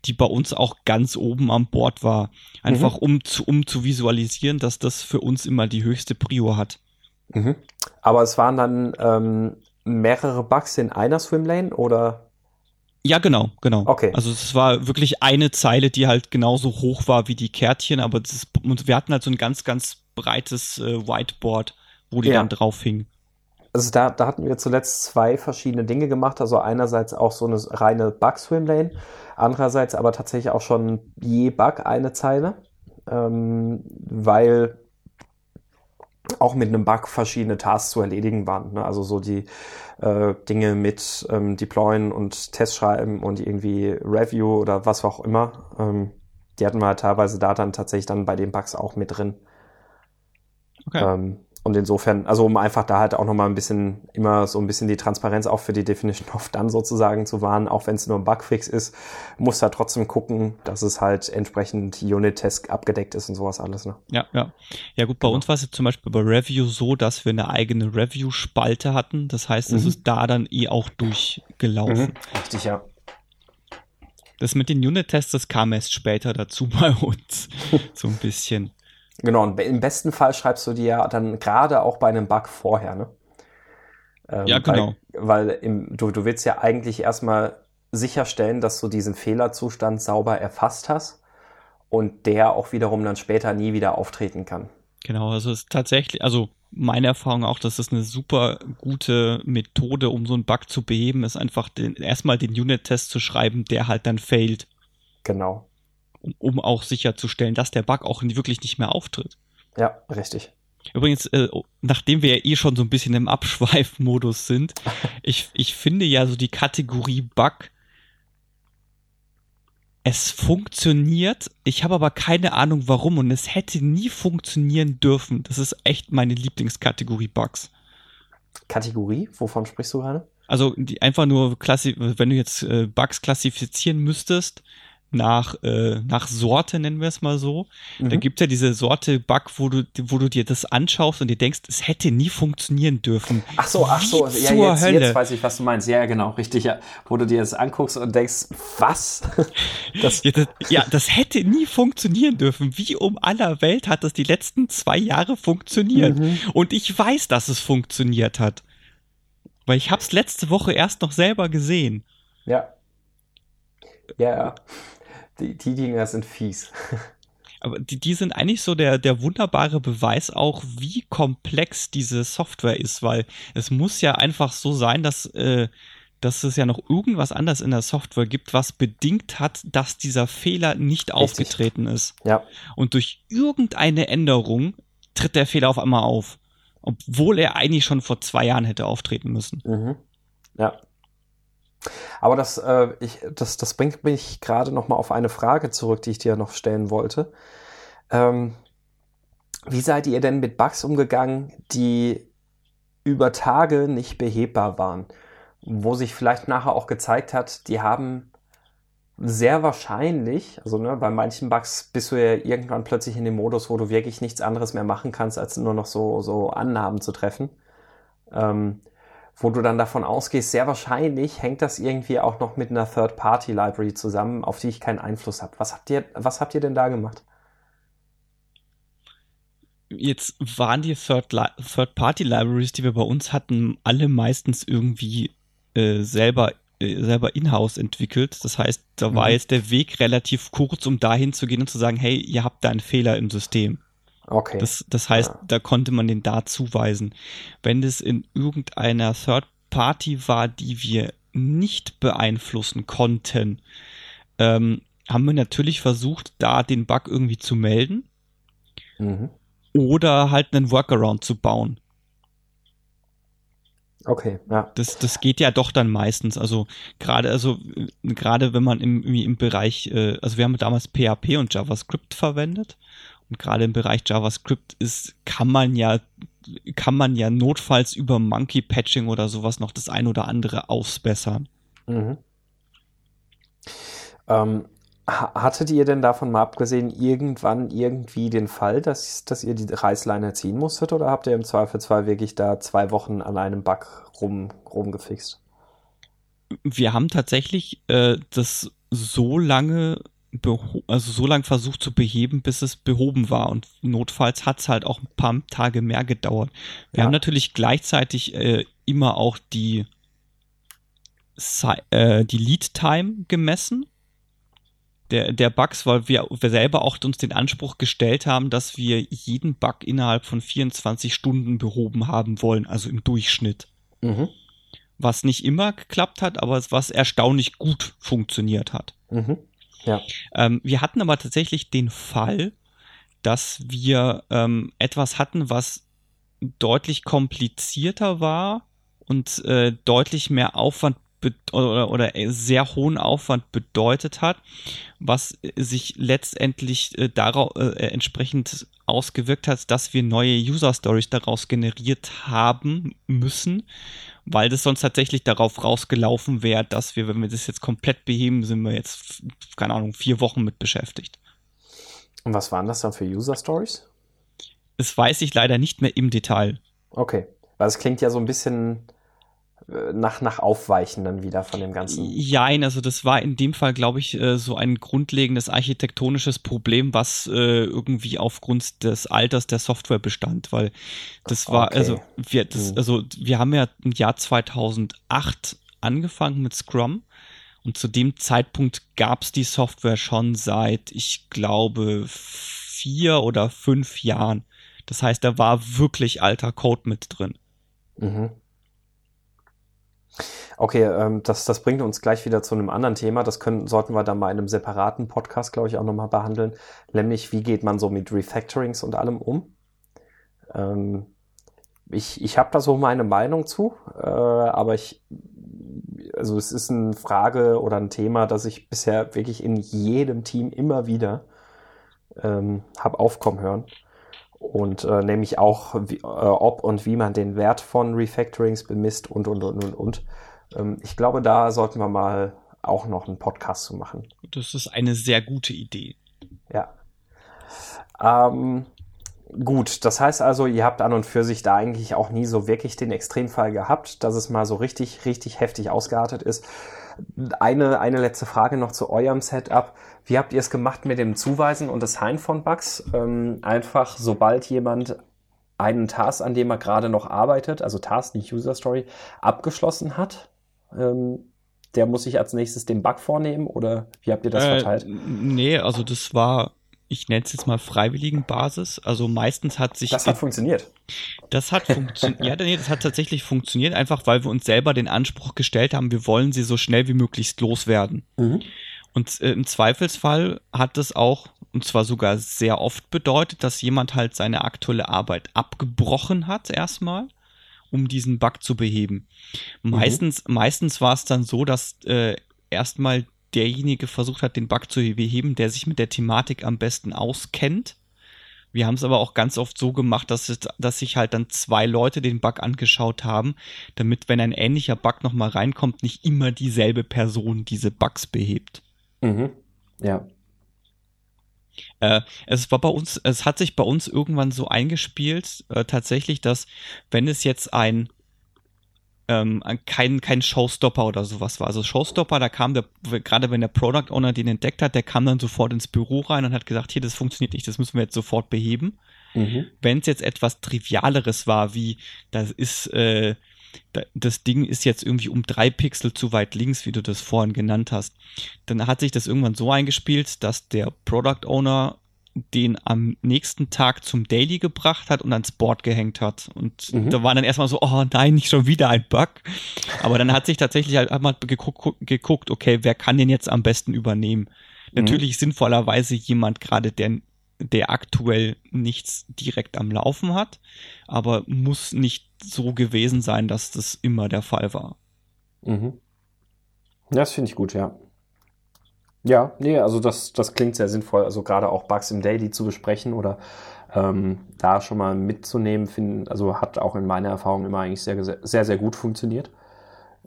die bei uns auch ganz oben am Bord war. Einfach mhm. um, zu, um zu visualisieren, dass das für uns immer die höchste Prio hat. Mhm. Aber es waren dann ähm, mehrere Bugs in einer Swimlane oder? Ja, genau, genau. Okay. Also es war wirklich eine Zeile, die halt genauso hoch war wie die Kärtchen, aber das, wir hatten halt so ein ganz, ganz breites äh, Whiteboard, wo die ja. dann drauf hingen. Also da, da hatten wir zuletzt zwei verschiedene Dinge gemacht. Also einerseits auch so eine reine Bug-Swimlane, andererseits aber tatsächlich auch schon je Bug eine Zeile, ähm, weil auch mit einem Bug verschiedene Tasks zu erledigen waren. Ne? Also so die äh, Dinge mit ähm, Deployen und Testschreiben und irgendwie Review oder was auch immer. Ähm, die hatten wir halt teilweise da dann tatsächlich dann bei den Bugs auch mit drin. Okay. Ähm, und insofern, also um einfach da halt auch nochmal ein bisschen, immer so ein bisschen die Transparenz auch für die Definition of Done sozusagen zu wahren, auch wenn es nur ein Bugfix ist, muss da trotzdem gucken, dass es halt entsprechend Unit-Test abgedeckt ist und sowas alles. Ne? Ja, ja. Ja gut, bei genau. uns war es jetzt zum Beispiel bei Review so, dass wir eine eigene Review-Spalte hatten. Das heißt, es mhm. ist da dann eh auch durchgelaufen. Mhm. Richtig, ja. Das mit den Unit-Tests, das kam erst später dazu bei uns. so ein bisschen. Genau, und im besten Fall schreibst du dir ja dann gerade auch bei einem Bug vorher, ne? Ähm, ja, genau. Weil, weil im, du, du willst ja eigentlich erstmal sicherstellen, dass du diesen Fehlerzustand sauber erfasst hast und der auch wiederum dann später nie wieder auftreten kann. Genau, also es ist tatsächlich, also meine Erfahrung auch, dass es eine super gute Methode, um so einen Bug zu beheben, ist einfach den, erstmal den Unit-Test zu schreiben, der halt dann failt. Genau um, um auch sicherzustellen, dass der Bug auch wirklich nicht mehr auftritt. Ja, richtig. Übrigens, äh, nachdem wir ja eh schon so ein bisschen im Abschweifmodus sind, ich, ich finde ja so die Kategorie Bug, es funktioniert, ich habe aber keine Ahnung warum und es hätte nie funktionieren dürfen. Das ist echt meine Lieblingskategorie Bugs. Kategorie? Wovon sprichst du gerade? Also die, einfach nur, wenn du jetzt äh, Bugs klassifizieren müsstest, nach, äh, nach Sorte, nennen wir es mal so. Mhm. Da gibt ja diese Sorte Bug, wo du, wo du dir das anschaust und dir denkst, es hätte nie funktionieren dürfen. Ach so, ach so, Wie ja, jetzt, Hölle. jetzt weiß ich, was du meinst. Ja, genau, richtig, ja. Wo du dir das anguckst und denkst, was? das ja, das, ja, das hätte nie funktionieren dürfen. Wie um aller Welt hat das die letzten zwei Jahre funktioniert? Mhm. Und ich weiß, dass es funktioniert hat. Weil ich hab's letzte Woche erst noch selber gesehen. Ja. Ja, ja. Die, die Dinger sind fies. Aber die, die sind eigentlich so der, der wunderbare Beweis auch, wie komplex diese Software ist, weil es muss ja einfach so sein, dass, äh, dass es ja noch irgendwas anderes in der Software gibt, was bedingt hat, dass dieser Fehler nicht Richtig. aufgetreten ist. Ja. Und durch irgendeine Änderung tritt der Fehler auf einmal auf. Obwohl er eigentlich schon vor zwei Jahren hätte auftreten müssen. Mhm. Ja. Aber das, äh, ich, das, das bringt mich gerade noch mal auf eine Frage zurück, die ich dir noch stellen wollte. Ähm, wie seid ihr denn mit Bugs umgegangen, die über Tage nicht behebbar waren? Wo sich vielleicht nachher auch gezeigt hat, die haben sehr wahrscheinlich, also ne, bei manchen Bugs bist du ja irgendwann plötzlich in dem Modus, wo du wirklich nichts anderes mehr machen kannst, als nur noch so, so Annahmen zu treffen. Ähm, wo du dann davon ausgehst, sehr wahrscheinlich hängt das irgendwie auch noch mit einer Third-Party-Library zusammen, auf die ich keinen Einfluss habe. Was habt ihr, was habt ihr denn da gemacht? Jetzt waren die Third-Party-Libraries, die wir bei uns hatten, alle meistens irgendwie äh, selber äh, selber in-house entwickelt. Das heißt, da war mhm. jetzt der Weg relativ kurz, um dahin zu gehen und zu sagen, hey, ihr habt da einen Fehler im System. Okay. Das, das heißt, ja. da konnte man den da zuweisen. Wenn das in irgendeiner Third Party war, die wir nicht beeinflussen konnten, ähm, haben wir natürlich versucht, da den Bug irgendwie zu melden. Mhm. Oder halt einen Workaround zu bauen. Okay, ja. Das, das geht ja doch dann meistens. Also gerade, also gerade wenn man im, im Bereich, äh, also wir haben damals PHP und JavaScript verwendet und gerade im Bereich JavaScript ist, kann man ja, kann man ja notfalls über Monkey Patching oder sowas noch das ein oder andere ausbessern. Mhm. Ähm, Hattet ihr denn davon mal abgesehen irgendwann irgendwie den Fall, dass, dass ihr die Reißleine ziehen musstet oder habt ihr im Zweifelsfall wirklich da zwei Wochen an einem Bug rum, rumgefixt? Wir haben tatsächlich äh, das so lange also so lange versucht zu beheben, bis es behoben war. Und notfalls hat es halt auch ein paar Tage mehr gedauert. Wir ja. haben natürlich gleichzeitig äh, immer auch die, äh, die Lead Time gemessen der, der Bugs, weil wir, wir selber auch uns den Anspruch gestellt haben, dass wir jeden Bug innerhalb von 24 Stunden behoben haben wollen, also im Durchschnitt. Mhm. Was nicht immer geklappt hat, aber was erstaunlich gut funktioniert hat. Mhm. Ja. Ähm, wir hatten aber tatsächlich den Fall, dass wir ähm, etwas hatten, was deutlich komplizierter war und äh, deutlich mehr Aufwand oder, oder sehr hohen Aufwand bedeutet hat, was sich letztendlich äh, darauf äh, entsprechend ausgewirkt hat, dass wir neue User Stories daraus generiert haben müssen, weil das sonst tatsächlich darauf rausgelaufen wäre, dass wir, wenn wir das jetzt komplett beheben, sind wir jetzt, keine Ahnung, vier Wochen mit beschäftigt. Und was waren das dann für User Stories? Das weiß ich leider nicht mehr im Detail. Okay, weil es klingt ja so ein bisschen nach, nach Aufweichen dann wieder von dem Ganzen. Jein, also das war in dem Fall, glaube ich, äh, so ein grundlegendes architektonisches Problem, was äh, irgendwie aufgrund des Alters der Software bestand, weil das war, okay. also wir, das, hm. also wir haben ja im Jahr 2008 angefangen mit Scrum und zu dem Zeitpunkt gab es die Software schon seit, ich glaube, vier oder fünf Jahren. Das heißt, da war wirklich alter Code mit drin. Mhm. Okay, ähm, das, das bringt uns gleich wieder zu einem anderen Thema. Das können, sollten wir dann mal in einem separaten Podcast, glaube ich, auch nochmal behandeln. Nämlich, wie geht man so mit Refactorings und allem um? Ähm, ich ich habe da so meine Meinung zu, äh, aber ich, also es ist eine Frage oder ein Thema, das ich bisher wirklich in jedem Team immer wieder ähm, habe aufkommen hören und äh, nämlich auch, wie, äh, ob und wie man den Wert von Refactorings bemisst und, und, und, und, und. Ähm, ich glaube, da sollten wir mal auch noch einen Podcast zu machen. Das ist eine sehr gute Idee. Ja. Ähm, gut, das heißt also, ihr habt an und für sich da eigentlich auch nie so wirklich den Extremfall gehabt, dass es mal so richtig, richtig heftig ausgeartet ist. Eine, eine letzte Frage noch zu eurem Setup. Wie habt ihr es gemacht mit dem Zuweisen und das Heilen von Bugs? Ähm, einfach, sobald jemand einen Task, an dem er gerade noch arbeitet, also Task, nicht User Story, abgeschlossen hat, ähm, der muss sich als nächstes den Bug vornehmen oder wie habt ihr das äh, verteilt? Nee, also das war ich nenne es jetzt mal freiwilligen Basis. Also meistens hat sich. Das hat funktioniert. Das hat funktioniert. ja, nee, das hat tatsächlich funktioniert, einfach weil wir uns selber den Anspruch gestellt haben, wir wollen sie so schnell wie möglichst loswerden. Mhm. Und äh, im Zweifelsfall hat das auch, und zwar sogar sehr oft bedeutet, dass jemand halt seine aktuelle Arbeit abgebrochen hat erstmal, um diesen Bug zu beheben. Mhm. Meistens, meistens war es dann so, dass äh, erstmal derjenige versucht hat, den Bug zu beheben, der sich mit der Thematik am besten auskennt. Wir haben es aber auch ganz oft so gemacht, dass, es, dass sich halt dann zwei Leute den Bug angeschaut haben, damit, wenn ein ähnlicher Bug nochmal reinkommt, nicht immer dieselbe Person diese Bugs behebt. Mhm. Ja. Äh, es war bei uns, es hat sich bei uns irgendwann so eingespielt, äh, tatsächlich, dass wenn es jetzt ein ähm, kein, kein Showstopper oder sowas war. Also Showstopper, da kam der, gerade wenn der Product Owner den entdeckt hat, der kam dann sofort ins Büro rein und hat gesagt, hier, das funktioniert nicht, das müssen wir jetzt sofort beheben. Mhm. Wenn es jetzt etwas Trivialeres war, wie das ist, äh, das Ding ist jetzt irgendwie um drei Pixel zu weit links, wie du das vorhin genannt hast, dann hat sich das irgendwann so eingespielt, dass der Product Owner den am nächsten Tag zum Daily gebracht hat und ans Board gehängt hat. Und mhm. da war dann erstmal so, oh nein, nicht schon wieder ein Bug. Aber dann hat sich tatsächlich halt einmal geguckt, geguckt, okay, wer kann den jetzt am besten übernehmen? Mhm. Natürlich sinnvollerweise jemand gerade, der der aktuell nichts direkt am Laufen hat, aber muss nicht so gewesen sein, dass das immer der Fall war. Mhm. Das finde ich gut, ja. Ja, nee, also das, das klingt sehr sinnvoll. Also gerade auch Bugs im Daily zu besprechen oder ähm, da schon mal mitzunehmen, finden, also hat auch in meiner Erfahrung immer eigentlich sehr, sehr, sehr gut funktioniert.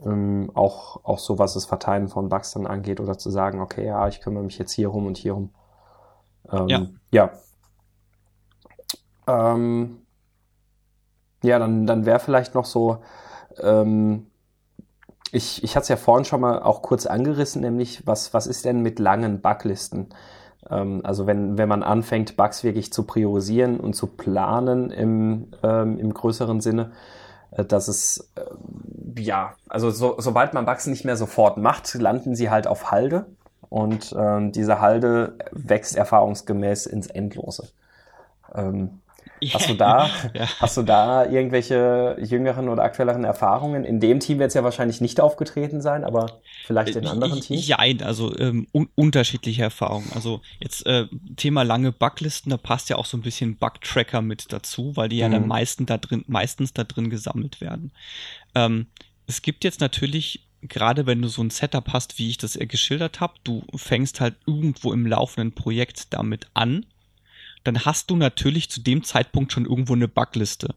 Ähm, auch, auch so, was das Verteilen von Bugs dann angeht oder zu sagen, okay, ja, ich kümmere mich jetzt hier rum und hier rum. Ähm, ja. Ja, ähm, ja dann, dann wäre vielleicht noch so, ähm, ich, ich hatte es ja vorhin schon mal auch kurz angerissen, nämlich was, was ist denn mit langen Buglisten? Ähm, also wenn, wenn man anfängt, Bugs wirklich zu priorisieren und zu planen im, ähm, im größeren Sinne, dass es, äh, ja, also so, sobald man Bugs nicht mehr sofort macht, landen sie halt auf Halde und ähm, diese Halde wächst erfahrungsgemäß ins Endlose. Ähm, Hast du da, ja. hast du da irgendwelche jüngeren oder aktuelleren Erfahrungen? In dem Team wird es ja wahrscheinlich nicht aufgetreten sein, aber vielleicht in anderen Teams? Ja, also ähm, un unterschiedliche Erfahrungen. Also jetzt äh, Thema lange Buglisten, da passt ja auch so ein bisschen Bugtracker mit dazu, weil die ja mhm. dann meistens da drin, meistens da drin gesammelt werden. Ähm, es gibt jetzt natürlich gerade wenn du so ein Setup hast, wie ich das geschildert habe, du fängst halt irgendwo im laufenden Projekt damit an dann hast du natürlich zu dem Zeitpunkt schon irgendwo eine Bugliste.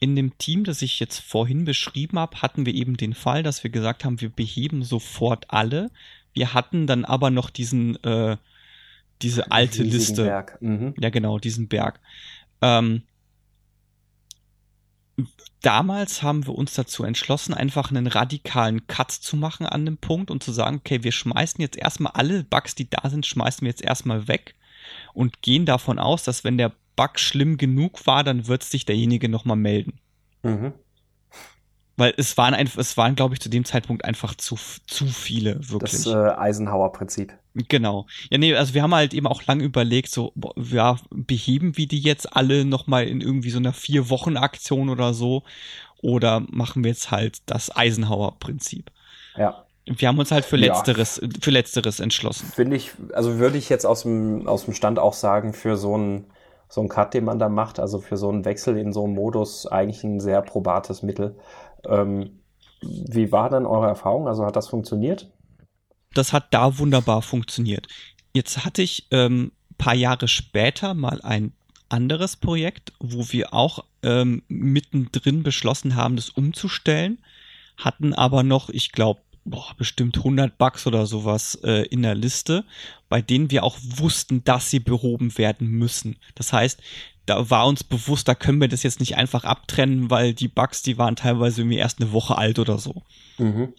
In dem Team, das ich jetzt vorhin beschrieben habe, hatten wir eben den Fall, dass wir gesagt haben, wir beheben sofort alle. Wir hatten dann aber noch diesen, äh, diese alte Liste. Berg. Mhm. Ja, genau, diesen Berg. Ähm, damals haben wir uns dazu entschlossen, einfach einen radikalen Cut zu machen an dem Punkt und zu sagen, okay, wir schmeißen jetzt erstmal alle Bugs, die da sind, schmeißen wir jetzt erstmal weg und gehen davon aus, dass wenn der Bug schlimm genug war, dann wird sich derjenige nochmal melden. Mhm. Weil es waren einfach, es waren, glaube ich, zu dem Zeitpunkt einfach zu, zu viele, wirklich. Das äh, Eisenhower-Prinzip. Genau. Ja, nee, also wir haben halt eben auch lang überlegt, so, ja, beheben wir die jetzt alle nochmal in irgendwie so einer Vier-Wochen-Aktion oder so? Oder machen wir jetzt halt das Eisenhower-Prinzip? Ja. Wir haben uns halt für Letzteres, ja. für Letzteres entschlossen. Finde ich, also würde ich jetzt aus dem, aus dem Stand auch sagen, für so einen, so einen Cut, den man da macht, also für so einen Wechsel in so einem Modus eigentlich ein sehr probates Mittel. Ähm, wie war dann eure Erfahrung? Also hat das funktioniert? Das hat da wunderbar funktioniert. Jetzt hatte ich ähm, paar Jahre später mal ein anderes Projekt, wo wir auch ähm, mittendrin beschlossen haben, das umzustellen, hatten aber noch, ich glaube, boah, bestimmt 100 Bugs oder sowas äh, in der Liste, bei denen wir auch wussten, dass sie behoben werden müssen. Das heißt, da war uns bewusst, da können wir das jetzt nicht einfach abtrennen, weil die Bugs, die waren teilweise irgendwie erst eine Woche alt oder so. Mhm.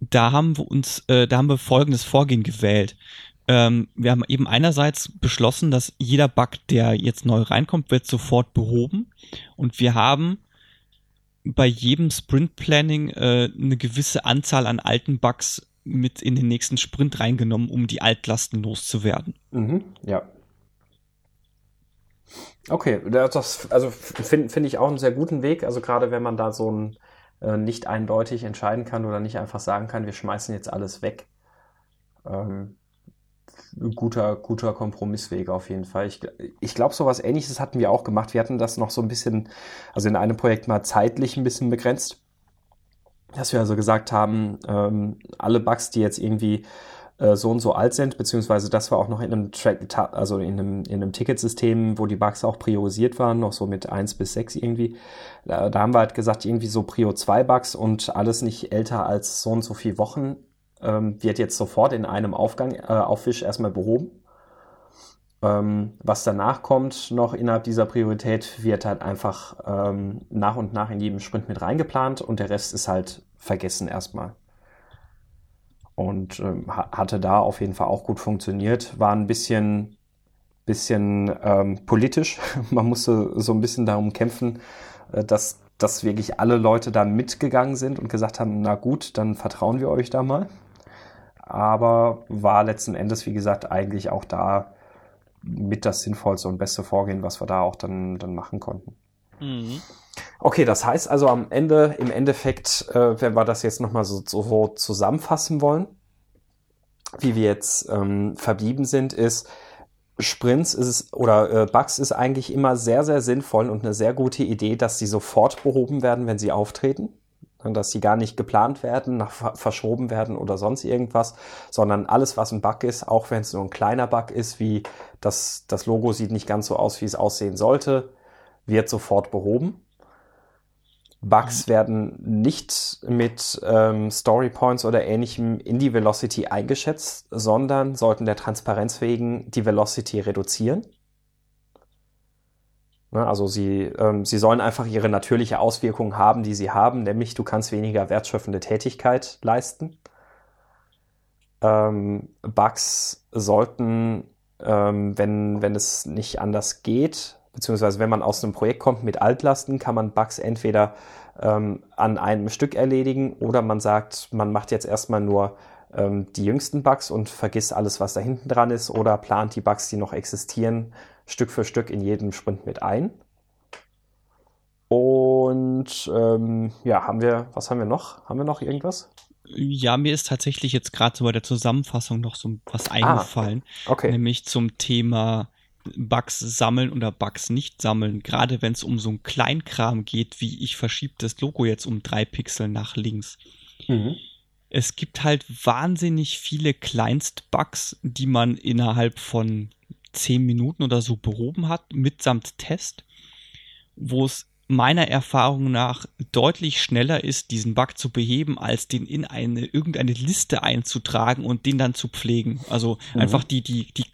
Da haben wir uns, äh, da haben wir folgendes Vorgehen gewählt. Ähm, wir haben eben einerseits beschlossen, dass jeder Bug, der jetzt neu reinkommt, wird sofort behoben. Und wir haben bei jedem Sprint Planning äh, eine gewisse Anzahl an alten Bugs mit in den nächsten Sprint reingenommen, um die Altlasten loszuwerden. Mhm, ja. Okay, das also finde find ich auch einen sehr guten Weg. Also gerade wenn man da so ein äh, nicht eindeutig entscheiden kann oder nicht einfach sagen kann, wir schmeißen jetzt alles weg. Ähm, guter, guter Kompromissweg auf jeden Fall. Ich, ich glaube, so was ähnliches hatten wir auch gemacht. Wir hatten das noch so ein bisschen, also in einem Projekt mal zeitlich ein bisschen begrenzt. Dass wir also gesagt haben, ähm, alle Bugs, die jetzt irgendwie äh, so und so alt sind, beziehungsweise das war auch noch in einem Track, also in einem, in einem Ticketsystem, wo die Bugs auch priorisiert waren, noch so mit eins bis sechs irgendwie. Da, da haben wir halt gesagt, irgendwie so Prio 2 Bugs und alles nicht älter als so und so viele Wochen ähm, wird jetzt sofort in einem Aufgang, äh, Aufwisch erstmal behoben. Ähm, was danach kommt, noch innerhalb dieser Priorität, wird halt einfach ähm, nach und nach in jedem Sprint mit reingeplant und der Rest ist halt vergessen erstmal. Und ähm, hatte da auf jeden Fall auch gut funktioniert. War ein bisschen, bisschen ähm, politisch. Man musste so ein bisschen darum kämpfen, äh, dass, dass wirklich alle Leute da mitgegangen sind und gesagt haben, na gut, dann vertrauen wir euch da mal aber war letzten Endes, wie gesagt, eigentlich auch da mit das sinnvollste und beste Vorgehen, was wir da auch dann, dann machen konnten. Mhm. Okay, das heißt also am Ende, im Endeffekt, äh, wenn wir das jetzt nochmal so, so zusammenfassen wollen, wie wir jetzt ähm, verblieben sind, ist, Sprints ist oder äh, Bugs ist eigentlich immer sehr, sehr sinnvoll und eine sehr gute Idee, dass sie sofort behoben werden, wenn sie auftreten. Dass sie gar nicht geplant werden, verschoben werden oder sonst irgendwas, sondern alles, was ein Bug ist, auch wenn es nur ein kleiner Bug ist, wie das, das Logo sieht nicht ganz so aus, wie es aussehen sollte, wird sofort behoben. Bugs werden nicht mit ähm, Story Points oder ähnlichem in die Velocity eingeschätzt, sondern sollten der Transparenz wegen die Velocity reduzieren. Ne, also sie, ähm, sie sollen einfach ihre natürliche Auswirkung haben, die sie haben, nämlich du kannst weniger wertschöpfende Tätigkeit leisten. Ähm, Bugs sollten, ähm, wenn, wenn es nicht anders geht, beziehungsweise wenn man aus einem Projekt kommt mit Altlasten, kann man Bugs entweder ähm, an einem Stück erledigen oder man sagt, man macht jetzt erstmal nur ähm, die jüngsten Bugs und vergisst alles, was da hinten dran ist oder plant die Bugs, die noch existieren, Stück für Stück in jedem Sprint mit ein. Und ähm, ja, haben wir, was haben wir noch? Haben wir noch irgendwas? Ja, mir ist tatsächlich jetzt gerade so bei der Zusammenfassung noch so was ah, eingefallen. Ah, okay. Nämlich zum Thema Bugs sammeln oder Bugs nicht sammeln, gerade wenn es um so einen Kleinkram geht, wie ich verschiebe das Logo jetzt um drei Pixel nach links. Mhm. Es gibt halt wahnsinnig viele Kleinstbugs, die man innerhalb von zehn Minuten oder so behoben hat, mitsamt Test, wo es meiner Erfahrung nach deutlich schneller ist, diesen Bug zu beheben, als den in eine irgendeine Liste einzutragen und den dann zu pflegen. Also mhm. einfach die, die, die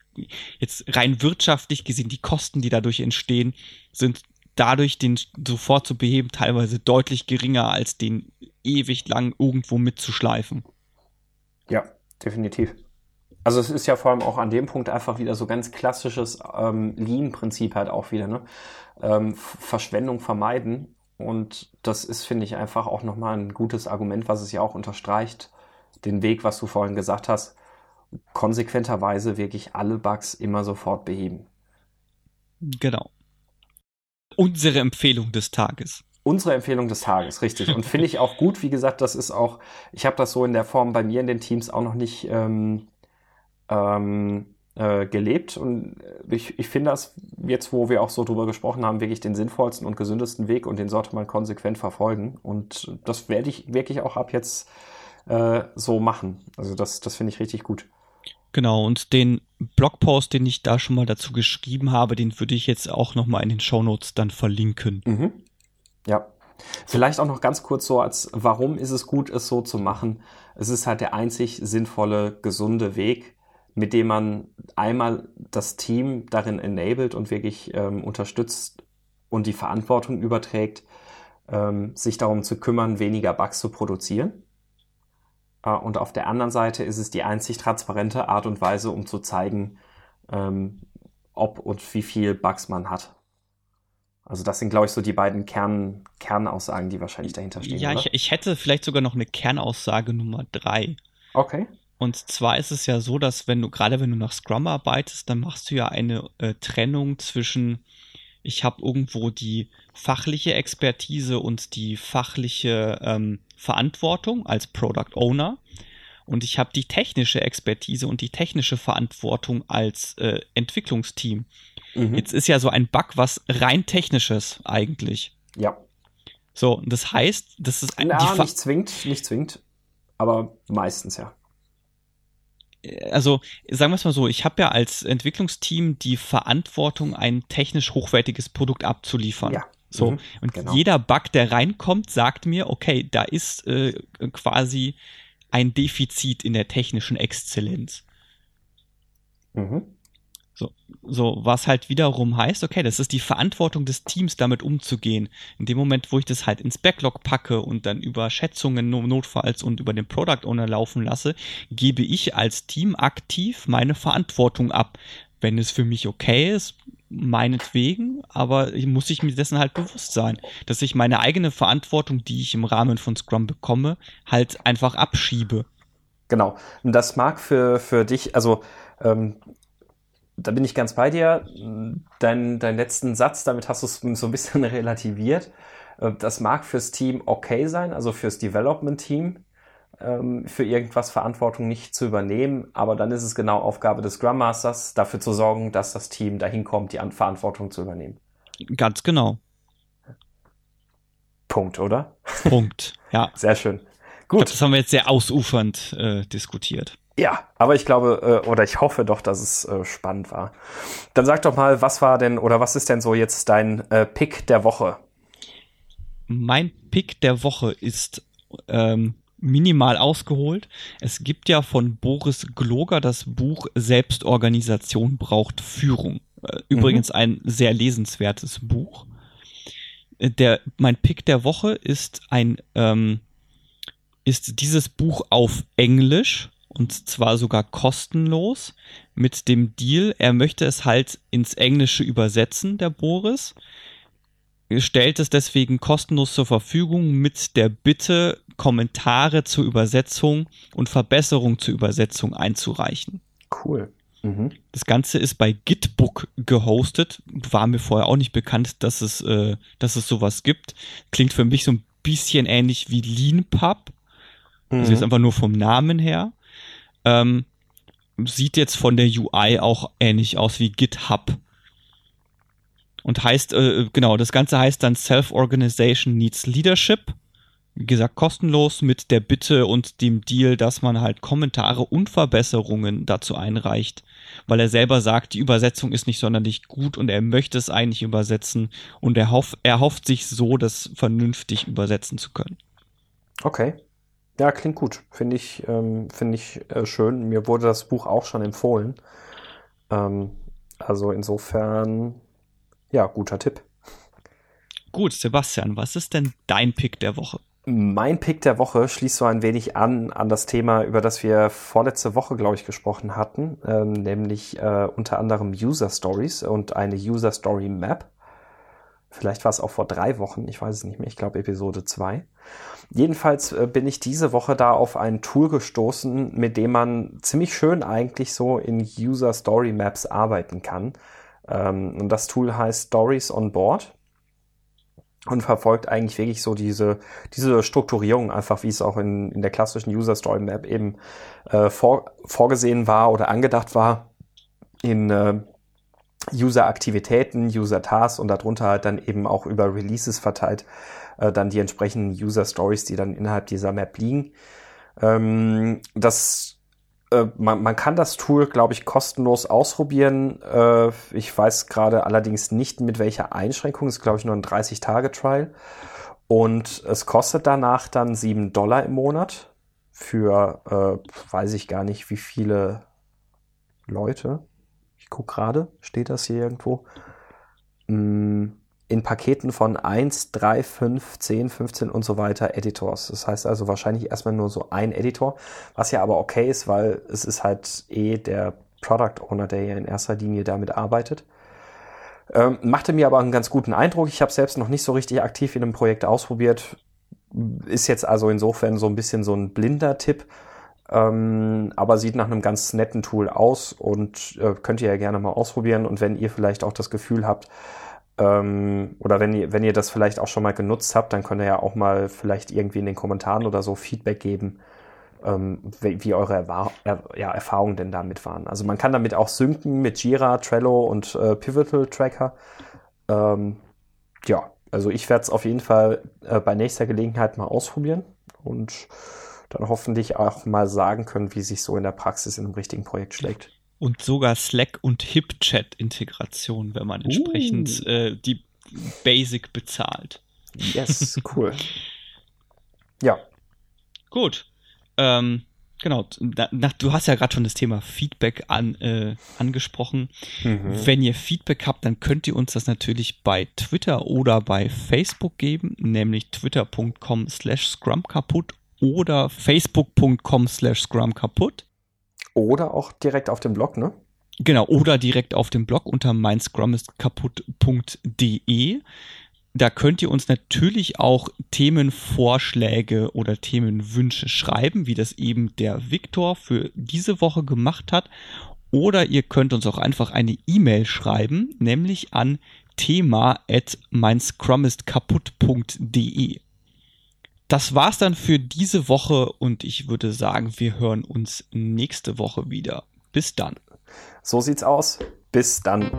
jetzt rein wirtschaftlich gesehen, die Kosten, die dadurch entstehen, sind dadurch den sofort zu beheben teilweise deutlich geringer, als den ewig lang irgendwo mitzuschleifen. Ja, definitiv. Also es ist ja vor allem auch an dem Punkt einfach wieder so ganz klassisches ähm, Lean-Prinzip halt auch wieder, ne? Ähm, Verschwendung vermeiden. Und das ist, finde ich, einfach auch nochmal ein gutes Argument, was es ja auch unterstreicht, den Weg, was du vorhin gesagt hast, konsequenterweise wirklich alle Bugs immer sofort beheben. Genau. Unsere Empfehlung des Tages. Unsere Empfehlung des Tages, richtig. Und finde ich auch gut, wie gesagt, das ist auch, ich habe das so in der Form bei mir in den Teams auch noch nicht ähm, ähm, äh, gelebt. Und ich, ich finde das jetzt, wo wir auch so drüber gesprochen haben, wirklich den sinnvollsten und gesündesten Weg und den sollte man konsequent verfolgen. Und das werde ich wirklich auch ab jetzt äh, so machen. Also das, das finde ich richtig gut. Genau, und den Blogpost, den ich da schon mal dazu geschrieben habe, den würde ich jetzt auch nochmal in den Shownotes dann verlinken. Mhm. Ja. Vielleicht auch noch ganz kurz so als, warum ist es gut, es so zu machen? Es ist halt der einzig sinnvolle, gesunde Weg, mit dem man einmal das Team darin enabled und wirklich ähm, unterstützt und die Verantwortung überträgt, ähm, sich darum zu kümmern, weniger Bugs zu produzieren. Äh, und auf der anderen Seite ist es die einzig transparente Art und Weise, um zu zeigen, ähm, ob und wie viel Bugs man hat. Also das sind, glaube ich, so die beiden Kern, Kernaussagen, die wahrscheinlich dahinter stehen. Ja, ich, ich, hätte vielleicht sogar noch eine Kernaussage Nummer drei. Okay. Und zwar ist es ja so, dass wenn du, gerade wenn du nach Scrum arbeitest, dann machst du ja eine äh, Trennung zwischen, ich habe irgendwo die fachliche Expertise und die fachliche ähm, Verantwortung als Product Owner und ich habe die technische Expertise und die technische Verantwortung als äh, Entwicklungsteam. Mhm. Jetzt ist ja so ein Bug was rein technisches eigentlich. Ja. So, das heißt, das ist ein. Ja, nicht zwingt, nicht zwingt, aber meistens ja. Also sagen wir es mal so, ich habe ja als Entwicklungsteam die Verantwortung, ein technisch hochwertiges Produkt abzuliefern. Ja. So. Mhm, und genau. jeder Bug, der reinkommt, sagt mir, okay, da ist äh, quasi ein Defizit in der technischen Exzellenz. Mhm. So, so, was halt wiederum heißt, okay, das ist die Verantwortung des Teams, damit umzugehen. In dem Moment, wo ich das halt ins Backlog packe und dann über Schätzungen notfalls und über den Product Owner laufen lasse, gebe ich als Team aktiv meine Verantwortung ab. Wenn es für mich okay ist, meinetwegen, aber muss ich mir dessen halt bewusst sein, dass ich meine eigene Verantwortung, die ich im Rahmen von Scrum bekomme, halt einfach abschiebe. Genau. Und das mag für, für dich, also ähm, da bin ich ganz bei dir. Dein, dein letzten Satz, damit hast du es so ein bisschen relativiert. Äh, das mag fürs Team okay sein, also fürs Development-Team. Ähm, für irgendwas Verantwortung nicht zu übernehmen, aber dann ist es genau Aufgabe des Scrum Masters, dafür zu sorgen, dass das Team dahin kommt, die Verantwortung zu übernehmen. Ganz genau. Punkt, oder? Punkt, ja. Sehr schön. Gut. Glaub, das haben wir jetzt sehr ausufernd äh, diskutiert. Ja, aber ich glaube äh, oder ich hoffe doch, dass es äh, spannend war. Dann sag doch mal, was war denn oder was ist denn so jetzt dein äh, Pick der Woche? Mein Pick der Woche ist ähm, minimal ausgeholt. Es gibt ja von Boris Gloger das Buch Selbstorganisation braucht Führung. Äh, übrigens mhm. ein sehr lesenswertes Buch. Äh, der, mein Pick der Woche ist ein, ähm, ist dieses Buch auf Englisch und zwar sogar kostenlos mit dem Deal, er möchte es halt ins Englische übersetzen, der Boris stellt es deswegen kostenlos zur Verfügung mit der Bitte, Kommentare zur Übersetzung und Verbesserung zur Übersetzung einzureichen. Cool. Mhm. Das Ganze ist bei Gitbook gehostet. War mir vorher auch nicht bekannt, dass es, äh, dass es sowas gibt. Klingt für mich so ein bisschen ähnlich wie LeanPub. Mhm. Also jetzt einfach nur vom Namen her. Ähm, sieht jetzt von der UI auch ähnlich aus wie GitHub. Und heißt, äh, genau, das Ganze heißt dann Self-Organization Needs Leadership wie gesagt, kostenlos mit der Bitte und dem Deal, dass man halt Kommentare und Verbesserungen dazu einreicht, weil er selber sagt, die Übersetzung ist nicht sonderlich gut und er möchte es eigentlich übersetzen und er, hoff, er hofft sich so, das vernünftig übersetzen zu können. Okay. Ja, klingt gut. Finde ich, ähm, finde ich äh, schön. Mir wurde das Buch auch schon empfohlen. Ähm, also insofern, ja, guter Tipp. Gut, Sebastian, was ist denn dein Pick der Woche? Mein Pick der Woche schließt so ein wenig an an das Thema, über das wir vorletzte Woche, glaube ich, gesprochen hatten, ähm, nämlich äh, unter anderem User Stories und eine User Story Map. Vielleicht war es auch vor drei Wochen, ich weiß es nicht mehr, ich glaube Episode zwei. Jedenfalls äh, bin ich diese Woche da auf ein Tool gestoßen, mit dem man ziemlich schön eigentlich so in User Story Maps arbeiten kann. Ähm, und das Tool heißt Stories on Board und verfolgt eigentlich wirklich so diese, diese Strukturierung einfach, wie es auch in, in der klassischen User Story Map eben äh, vor, vorgesehen war oder angedacht war in äh, User-Aktivitäten, User-Tasks und darunter halt dann eben auch über Releases verteilt äh, dann die entsprechenden User-Stories, die dann innerhalb dieser Map liegen. Ähm, das äh, man, man kann das Tool, glaube ich, kostenlos ausprobieren. Äh, ich weiß gerade allerdings nicht, mit welcher Einschränkung. Es ist, glaube ich, nur ein 30-Tage-Trial. Und es kostet danach dann 7 Dollar im Monat für, äh, weiß ich gar nicht, wie viele Leute. Ich gucke gerade, steht das hier irgendwo? Hm in Paketen von 1, 3, 5, 10, 15 und so weiter Editors. Das heißt also wahrscheinlich erstmal nur so ein Editor, was ja aber okay ist, weil es ist halt eh der Product Owner, der ja in erster Linie damit arbeitet. Ähm, machte mir aber einen ganz guten Eindruck. Ich habe selbst noch nicht so richtig aktiv in einem Projekt ausprobiert. Ist jetzt also insofern so ein bisschen so ein blinder Tipp, ähm, aber sieht nach einem ganz netten Tool aus und äh, könnt ihr ja gerne mal ausprobieren. Und wenn ihr vielleicht auch das Gefühl habt, ähm, oder wenn ihr, wenn ihr das vielleicht auch schon mal genutzt habt, dann könnt ihr ja auch mal vielleicht irgendwie in den Kommentaren oder so Feedback geben, ähm, wie, wie, eure Erwa er ja, Erfahrungen denn damit waren. Also man kann damit auch synken mit Jira, Trello und äh, Pivotal Tracker. Ähm, ja, also ich werde es auf jeden Fall äh, bei nächster Gelegenheit mal ausprobieren und dann hoffentlich auch mal sagen können, wie sich so in der Praxis in einem richtigen Projekt schlägt und sogar Slack und HipChat-Integration, wenn man entsprechend uh. äh, die Basic bezahlt. Yes, cool. ja. Gut. Ähm, genau. Nach, du hast ja gerade schon das Thema Feedback an, äh, angesprochen. Mhm. Wenn ihr Feedback habt, dann könnt ihr uns das natürlich bei Twitter oder bei Facebook geben, nämlich twitter.com slash scrum kaputt oder facebook.com slash scrum kaputt. Oder auch direkt auf dem Blog, ne? Genau, oder direkt auf dem Blog unter meinscrumistkaputt.de. Da könnt ihr uns natürlich auch Themenvorschläge oder Themenwünsche schreiben, wie das eben der Viktor für diese Woche gemacht hat. Oder ihr könnt uns auch einfach eine E-Mail schreiben, nämlich an thema at meinscrumistkaputt.de. das war's dann für diese Woche und ich würde sagen, wir hören uns nächste Woche wieder. Bis dann. So sieht's aus. Bis dann.